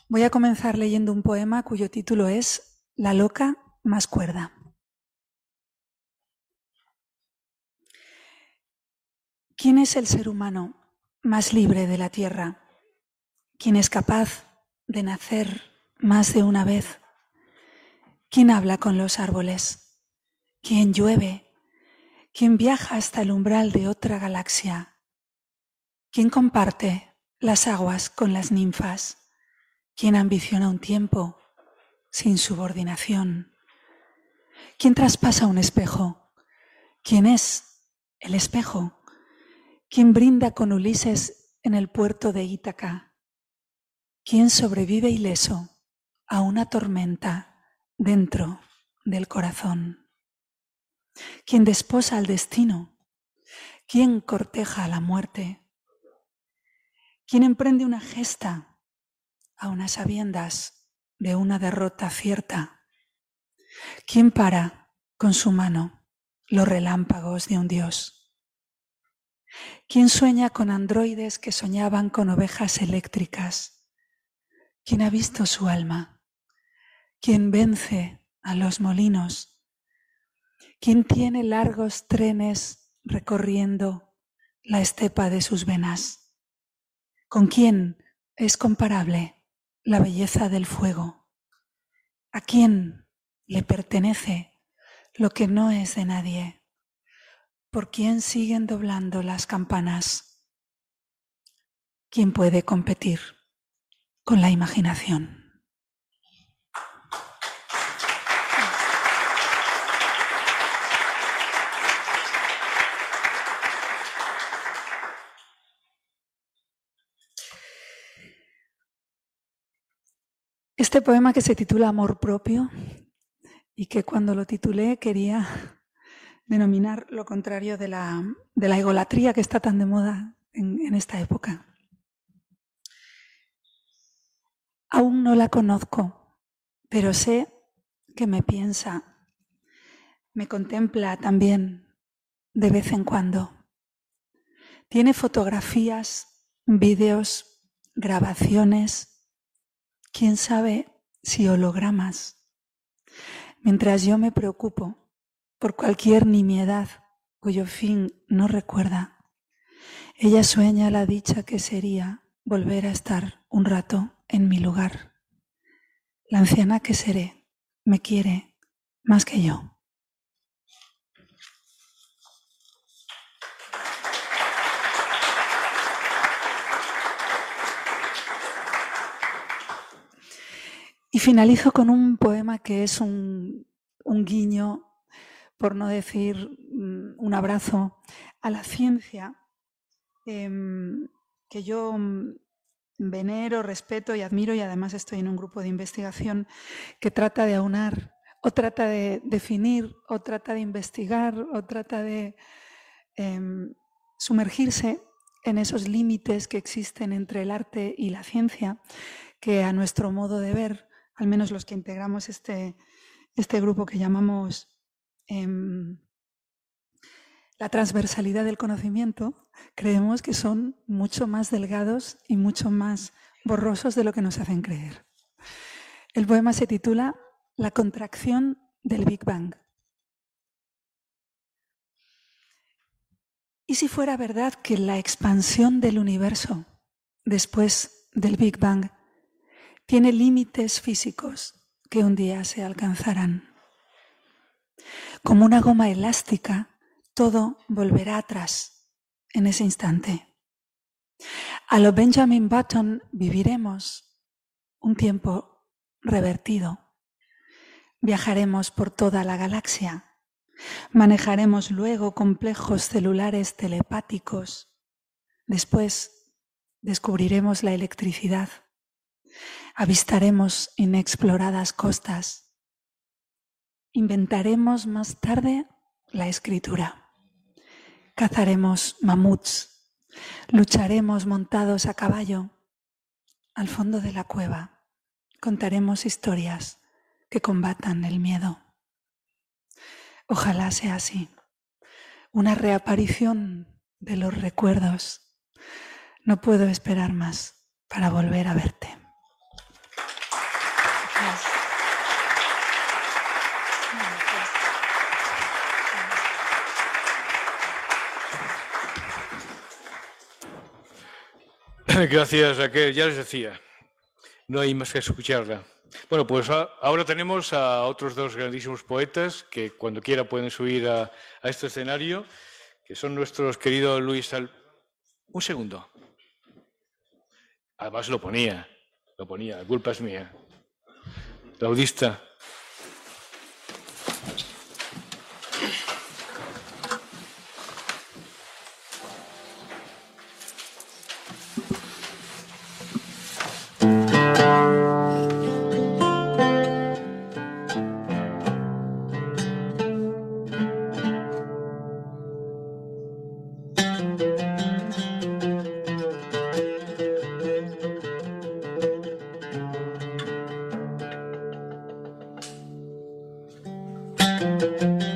S8: Voy a comenzar leyendo un poema cuyo título es La loca más cuerda. ¿Quién es el ser humano más libre de la tierra? ¿Quién es capaz de nacer más de una vez? ¿Quién habla con los árboles? ¿Quién llueve ¿Quién viaja hasta el umbral de otra galaxia? ¿Quién comparte las aguas con las ninfas? ¿Quién ambiciona un tiempo sin subordinación? ¿Quién traspasa un espejo? ¿Quién es el espejo? ¿Quién brinda con Ulises en el puerto de Ítaca? ¿Quién sobrevive ileso a una tormenta dentro del corazón? ¿Quién desposa al destino? ¿Quién corteja a la muerte? ¿Quién emprende una gesta a unas sabiendas de una derrota cierta? ¿Quién para con su mano los relámpagos de un dios? ¿Quién sueña con androides que soñaban con ovejas eléctricas? ¿Quién ha visto su alma? ¿Quién vence a los molinos? ¿Quién tiene largos trenes recorriendo la estepa de sus venas? ¿Con quién es comparable la belleza del fuego? ¿A quién le pertenece lo que no es de nadie? ¿Por quién siguen doblando las campanas? ¿Quién puede competir con la imaginación? Este poema que se titula Amor propio y que cuando lo titulé quería denominar lo contrario de la, de la egolatría que está tan de moda en, en esta época. Aún no la conozco, pero sé que me piensa, me contempla también de vez en cuando. Tiene fotografías, vídeos, grabaciones, quién sabe si hologramas. Mientras yo me preocupo por cualquier nimiedad cuyo fin no recuerda, ella sueña la dicha que sería volver a estar un rato en mi lugar. La anciana que seré me quiere más que yo. Y finalizo con un poema que es un, guiño, por no decir mm, un abrazo, a la ciencia, em, que yo mm, venero, respeto y admiro y además estoy en un grupo de investigación que trata de aunar o trata de definir o trata de investigar o trata de em, sumergirse en esos límites que existen entre el arte y la ciencia, que a nuestro modo de ver al menos los que integramos este, este grupo que llamamos em, la transversalidad del conocimiento, creemos que son mucho más delgados y mucho más borrosos de lo que nos hacen creer. El poema se titula La contracción del Big Bang. ¿Y si fuera verdad que la expansión del universo después del Big Bang tiene límites físicos que un día se alcanzarán. Como una goma elástica, todo volverá atrás en ese instante. A lo Benjamin Button viviremos un tiempo revertido. Viajaremos por toda la galaxia. Manejaremos luego complejos celulares telepáticos. Después descubriremos la electricidad avistaremos inexploradas costas. Inventaremos más tarde la escritura. Cazaremos mamuts. Lucharemos montados a caballo. Al fondo de la cueva contaremos historias que combatan el miedo. Ojalá sea así. Una reaparición de los recuerdos. No puedo esperar más para volver a verte.
S3: Gracias, Raquel. Ya les decía, no hay más que escucharla. Bueno, pues ahora tenemos a otros dos grandísimos poetas que cuando quiera pueden subir a, este escenario, que son nuestros queridos Luis Al... Un segundo. Además lo ponía, lo ponía, la culpa es mía. Laudista. Música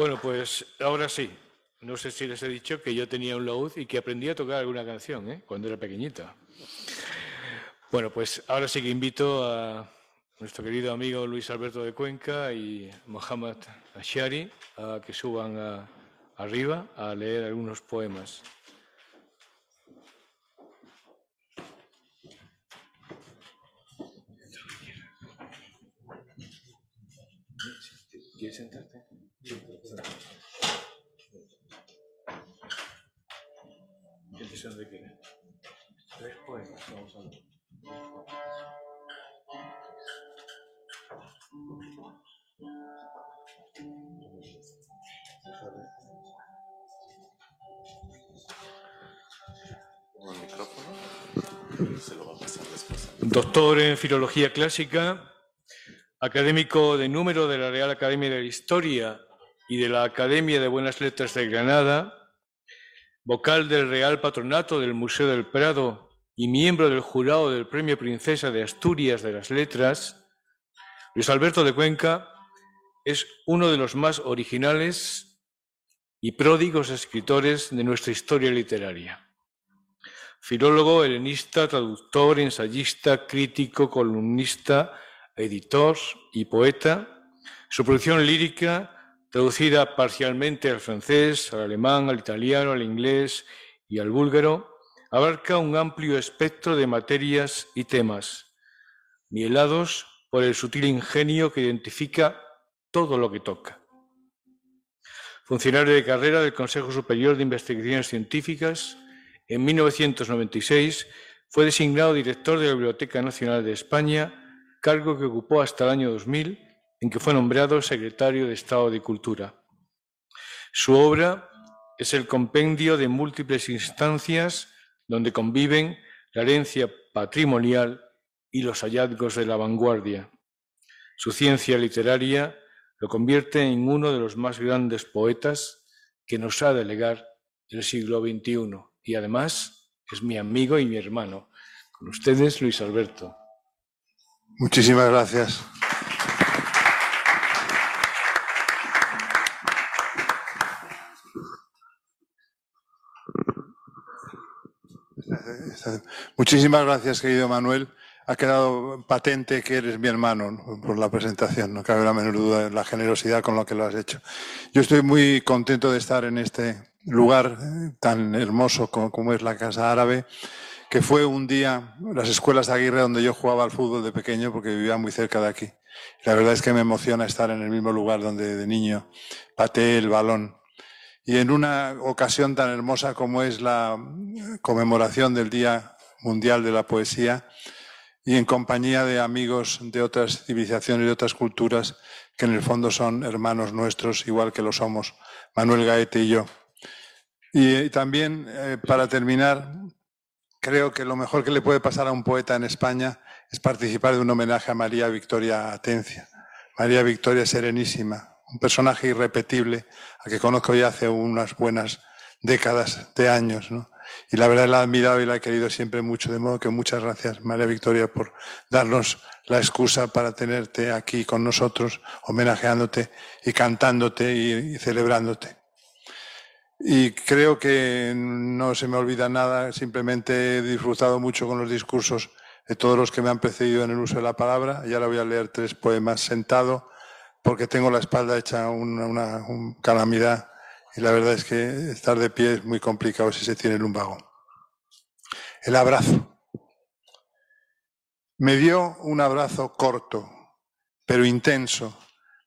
S3: Bueno, pues ahora sí. No sé si les he dicho que yo tenía un laúd y que aprendí a tocar alguna canción ¿eh? cuando era pequeñita. Bueno, pues ahora sí que invito a nuestro querido amigo Luis Alberto de Cuenca y Mohamed Ashari a que suban arriba a leer algunos poemas. Filología Clásica, académico de número de la Real Academia de la Historia y de la Academia de Buenas Letras de Granada, vocal del Real Patronato del Museo del Prado y miembro del jurado del Premio Princesa de Asturias de las Letras, Luis Alberto de Cuenca es uno de los más originales y pródigos escritores de nuestra historia literaria. Filólogo, helenista, traductor, ensayista, crítico, columnista, editor y poeta, su producción lírica traducida parcialmente al francés, al alemán, al italiano, al inglés y al búlgaro, abarca un amplio espectro de materias y temas, mielados por el sutil ingenio que identifica todo lo que toca. Funcionario de carrera del Consejo Superior de Investigaciones Científicas, en 1996 fue designado director de la Biblioteca Nacional de España, cargo que ocupó hasta el año 2000 en que fue nombrado secretario de Estado de Cultura. Su obra es el compendio de múltiples instancias donde conviven la herencia patrimonial y los hallazgos de la vanguardia. Su ciencia literaria lo convierte en uno de los más grandes poetas que nos ha de legar el siglo XXI y además es mi amigo y mi hermano. Con ustedes, Luis Alberto.
S9: Muchísimas gracias. Muchísimas gracias, querido Manuel. Ha quedado patente que eres mi hermano por la presentación, no cabe la menor duda de la generosidad con la que lo has hecho. Yo estoy muy contento de estar en este lugar eh, tan hermoso como, es la Casa Árabe, que fue un día las escuelas de Aguirre donde yo jugaba al fútbol de pequeño porque vivía muy cerca de aquí. La verdad es que me emociona estar en el mismo lugar donde de niño pateé el balón y en una ocasión tan hermosa como es la conmemoración del Día Mundial de la Poesía y en compañía de amigos de otras civilizaciones de otras culturas que en el fondo son hermanos nuestros, igual que lo somos Manuel Gaete y yo. Y también, eh, para terminar, creo que lo mejor que le puede pasar a un poeta en España es participar de un homenaje a María Victoria Atencia. María Victoria Serenísima, un personaje irrepetible a que conozco ya hace unas buenas décadas de años. ¿no? Y la verdad la he admirado y la he querido siempre mucho, de modo que muchas gracias, María Victoria, por darnos la excusa para tenerte aquí con nosotros, homenajeándote y cantándote y, celebrándote. Y creo que no se me olvida nada, simplemente he disfrutado mucho con los discursos de todos los que me han precedido en el uso de la palabra. Y ahora voy a leer tres poemas sentado porque tengo la espalda hecha una, calamidad y la verdad es que estar de pie es muy complicado si se tiene lumbago. El abrazo. Me dio un abrazo corto, pero intenso,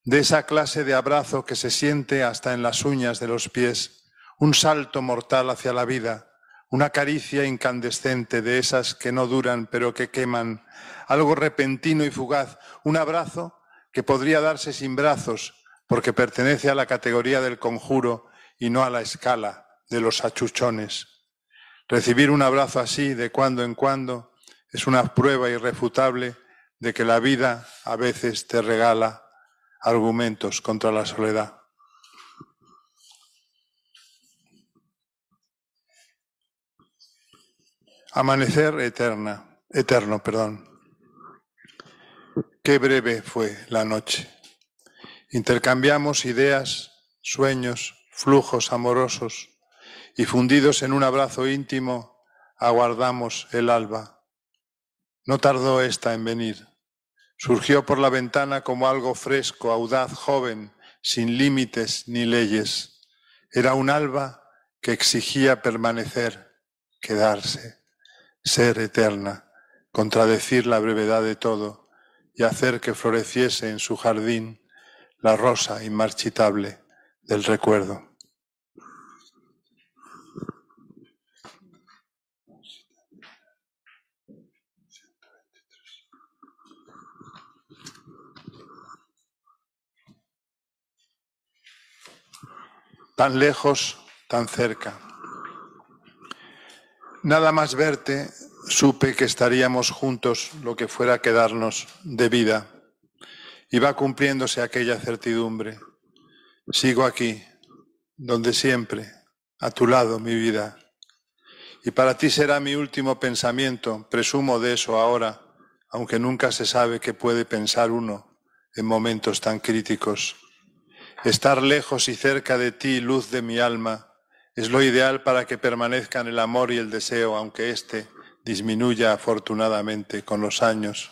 S9: de esa clase de abrazo que se siente hasta en las uñas de los pies, un salto mortal hacia la vida, una caricia incandescente de esas que no duran pero que queman, algo repentino y fugaz, un abrazo que podría darse sin brazos porque pertenece a la categoría del conjuro y no a la escala de los achuchones. Recibir un abrazo así de cuando en cuando es una prueba irrefutable de que la vida a veces te regala argumentos contra la soledad. Amanecer eterna, eterno, perdón. Qué breve fue la noche. Intercambiamos ideas sueños, flujos amorosos, y fundidos en un abrazo íntimo, aguardamos el alba. No tardó esta en venir. Surgió por la ventana como algo fresco, audaz, joven, sin límites ni leyes. Era un alba que exigía permanecer, quedarse, ser eterna, contradecir la brevedad de todo y hacer que floreciese en su jardín la rosa inmarchitable del recuerdo. tan lejos, tan cerca. Nada más verte, supe que estaríamos juntos lo que fuera a quedarnos de vida. Y va cumpliéndose aquella certidumbre. Sigo aquí, donde siempre, a tu lado, mi vida. Y para ti será mi último pensamiento, presumo de eso ahora, aunque nunca se sabe qué puede pensar uno en momentos tan críticos. Estar lejos y cerca de ti, luz de mi alma, es lo ideal para que permanezcan el amor y el deseo, aunque éste disminuya afortunadamente con los años.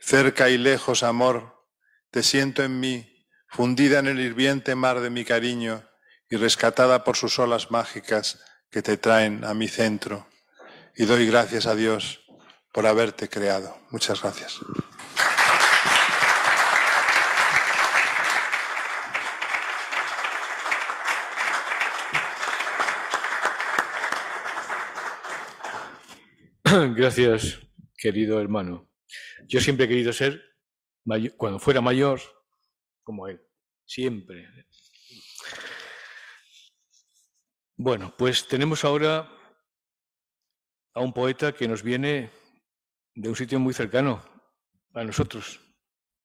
S9: Cerca y lejos, amor, te siento en mí, fundida en el hirviente mar de mi cariño y rescatada por sus olas mágicas que te traen a mi centro. Y doy gracias a Dios por haberte creado. Muchas gracias.
S3: Gracias, querido hermano. Yo siempre he querido ser, cuando fuera mayor, como él. Siempre. Bueno, pues tenemos ahora a un poeta que nos viene de un sitio muy cercano a nosotros,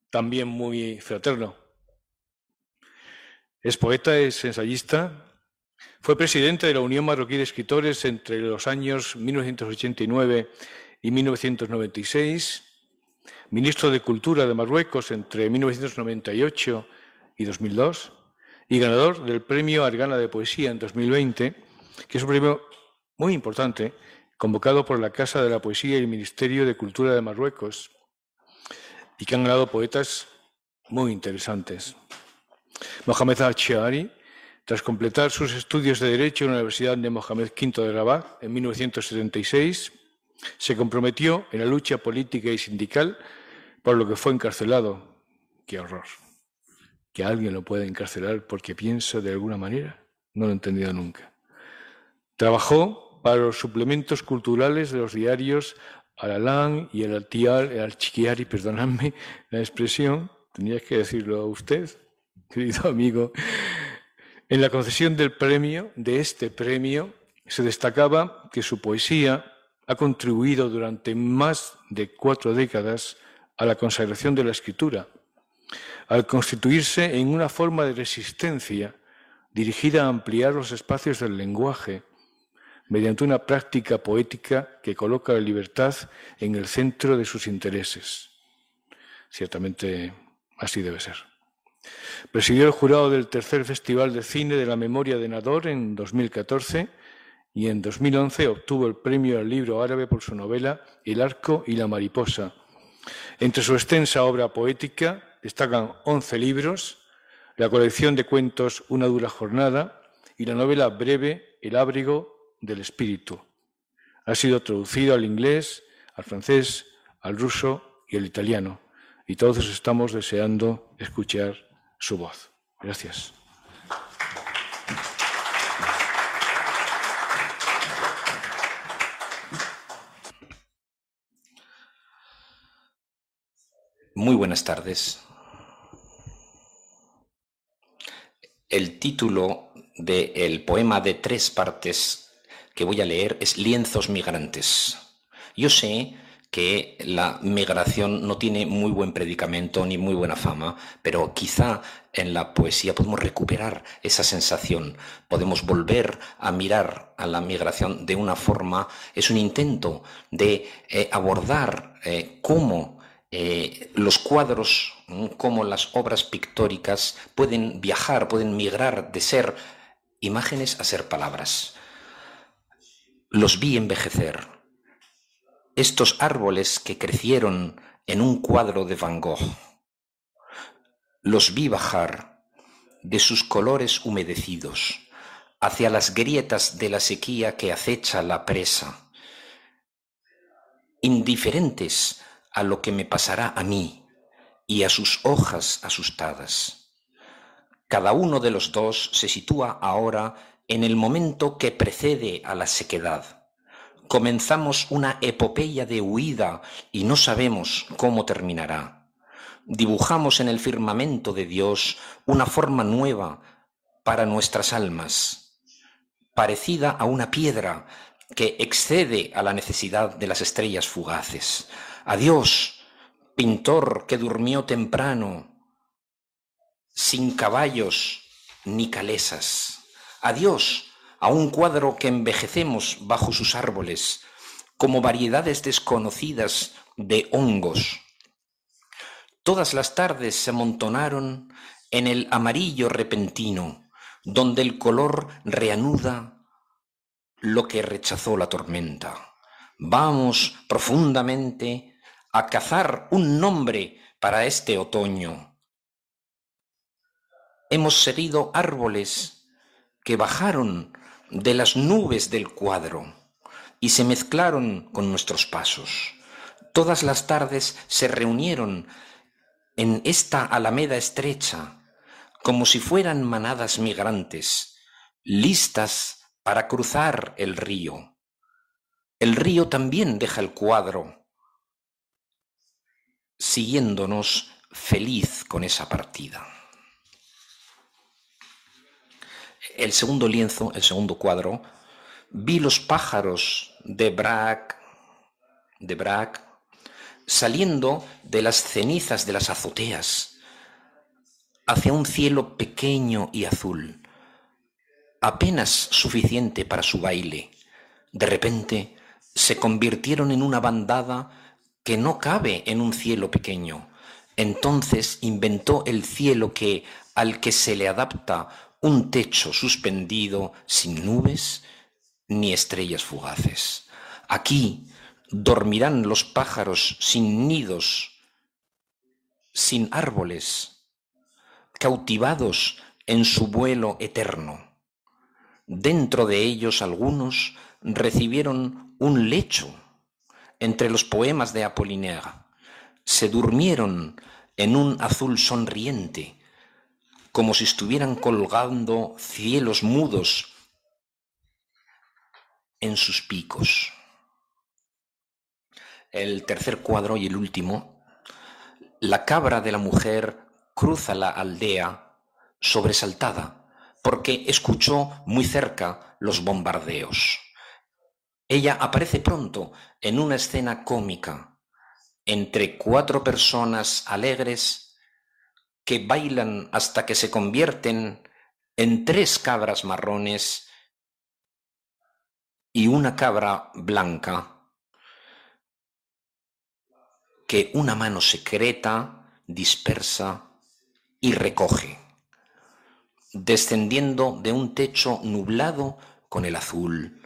S3: también muy fraterno. Es poeta, es ensayista, fue presidente de la Unión Marroquí de Escritores entre los años 1989 y 1996, ministro de Cultura de Marruecos entre 1998 y 2002 y ganador del Premio Argana de Poesía en 2020, que es un premio muy importante, convocado por la Casa de la Poesía y el Ministerio de Cultura de Marruecos, y que han ganado poetas muy interesantes. Mohamed al tras completar sus estudios de Derecho en la Universidad de Mohamed V de Rabat en 1976, se comprometió en la lucha política y sindical, por lo que fue encarcelado. ¡Qué horror! ¿Que alguien lo pueda encarcelar porque piensa de alguna manera? No lo he entendido nunca. Trabajó para los suplementos culturales de los diarios Alalán y el Altiar, el perdonadme la expresión, tenía que decirlo a usted, querido amigo, en la concesión del premio, de este premio, se destacaba que su poesía ha contribuido durante más de cuatro décadas a la consagración de la escritura, al constituirse en una forma de resistencia dirigida a ampliar los espacios del lenguaje mediante una práctica poética que coloca la libertad en el centro de sus intereses. Ciertamente así debe ser. Presidió el jurado del tercer Festival de Cine de la Memoria de Nador en 2014 y en 2011 obtuvo el premio al libro árabe por su novela El arco y la mariposa. Entre su extensa obra poética destacan 11 libros, la colección de cuentos Una dura jornada y la novela breve El abrigo del espíritu. Ha sido traducido al inglés, al francés, al ruso y al italiano. Y todos estamos deseando escuchar su voz. Gracias.
S5: Muy buenas tardes. El título del poema de tres partes que voy a leer es Lienzos migrantes. Yo sé que la migración no tiene muy buen predicamento ni muy buena fama, pero quizá en la poesía podemos recuperar esa sensación, podemos volver a mirar a la migración de una forma, es un intento de eh, abordar eh, cómo eh, los cuadros como las obras pictóricas pueden viajar, pueden migrar de ser imágenes a ser palabras. Los vi envejecer. Estos árboles que crecieron en un cuadro de Van Gogh. Los vi bajar de sus colores humedecidos hacia las grietas de la sequía que acecha la presa, indiferentes a lo que me pasará a mí y a sus hojas asustadas. Cada uno de los dos se sitúa ahora en el momento que precede a la sequedad. Comenzamos una epopeya de huida y no sabemos cómo terminará. Dibujamos en el firmamento de Dios una forma nueva para nuestras almas, parecida a una piedra que excede a la necesidad de las estrellas fugaces. Adiós, pintor que durmió temprano, sin caballos ni calesas. Adiós a un cuadro que envejecemos bajo sus árboles, como variedades desconocidas de hongos. Todas las tardes se amontonaron en el amarillo repentino, donde el color reanuda lo que rechazó la tormenta. Vamos profundamente a cazar un nombre para este otoño. Hemos seguido árboles que bajaron de las nubes del cuadro y se mezclaron con nuestros pasos. Todas las tardes se reunieron en esta alameda estrecha, como si fueran manadas migrantes, listas para cruzar el río. El río también deja el cuadro siguiéndonos feliz con esa partida. El segundo lienzo, el segundo cuadro, vi los pájaros de Brac, de Brac, saliendo de las cenizas de las azoteas hacia un cielo pequeño y azul, apenas suficiente para su baile. De repente se convirtieron en una bandada que no cabe en un cielo pequeño. Entonces inventó el cielo que al que se le adapta un techo suspendido sin nubes ni estrellas fugaces. Aquí dormirán los pájaros sin nidos, sin árboles, cautivados en su vuelo eterno. Dentro de ellos algunos recibieron un lecho entre los poemas de Apollinaire. Se durmieron en un azul sonriente, como si estuvieran colgando cielos mudos en sus picos. El tercer cuadro y el último, la cabra de la mujer cruza la aldea sobresaltada porque escuchó muy cerca los bombardeos. Ella aparece pronto en una escena cómica entre cuatro personas alegres que bailan hasta que se convierten en tres cabras marrones y una cabra blanca que una mano secreta dispersa y recoge, descendiendo de un techo nublado con el azul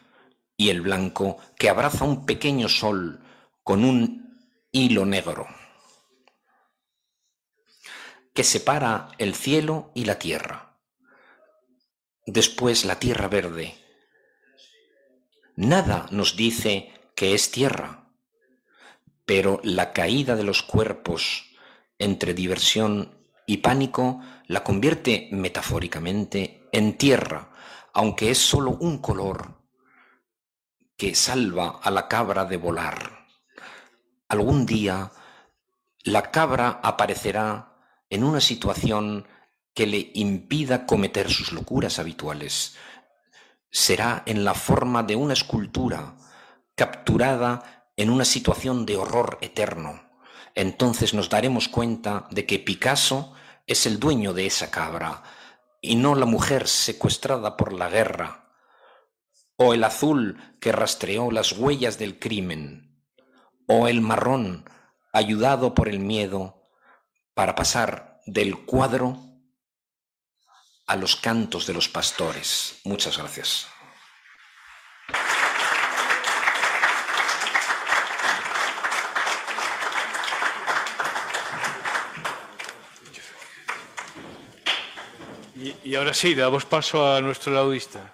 S5: y el blanco que abraza un pequeño sol con un hilo negro que separa el cielo y la tierra. Después la tierra verde. Nada nos dice que es tierra, pero la caída de los cuerpos entre diversión y pánico la convierte metafóricamente en tierra, aunque es sólo un color que salva a la cabra de volar. Algún día la cabra aparecerá en una situación que le impida cometer sus locuras habituales. Será en la forma de una escultura capturada en una situación de horror eterno. Entonces nos daremos cuenta de que Picasso es el dueño de esa cabra y no la mujer secuestrada por la guerra o el azul que rastreó las huellas del crimen, o el marrón ayudado por el miedo para pasar del cuadro a los cantos de los pastores. Muchas gracias.
S3: Y, ahora sí, damos paso a nuestro laudista.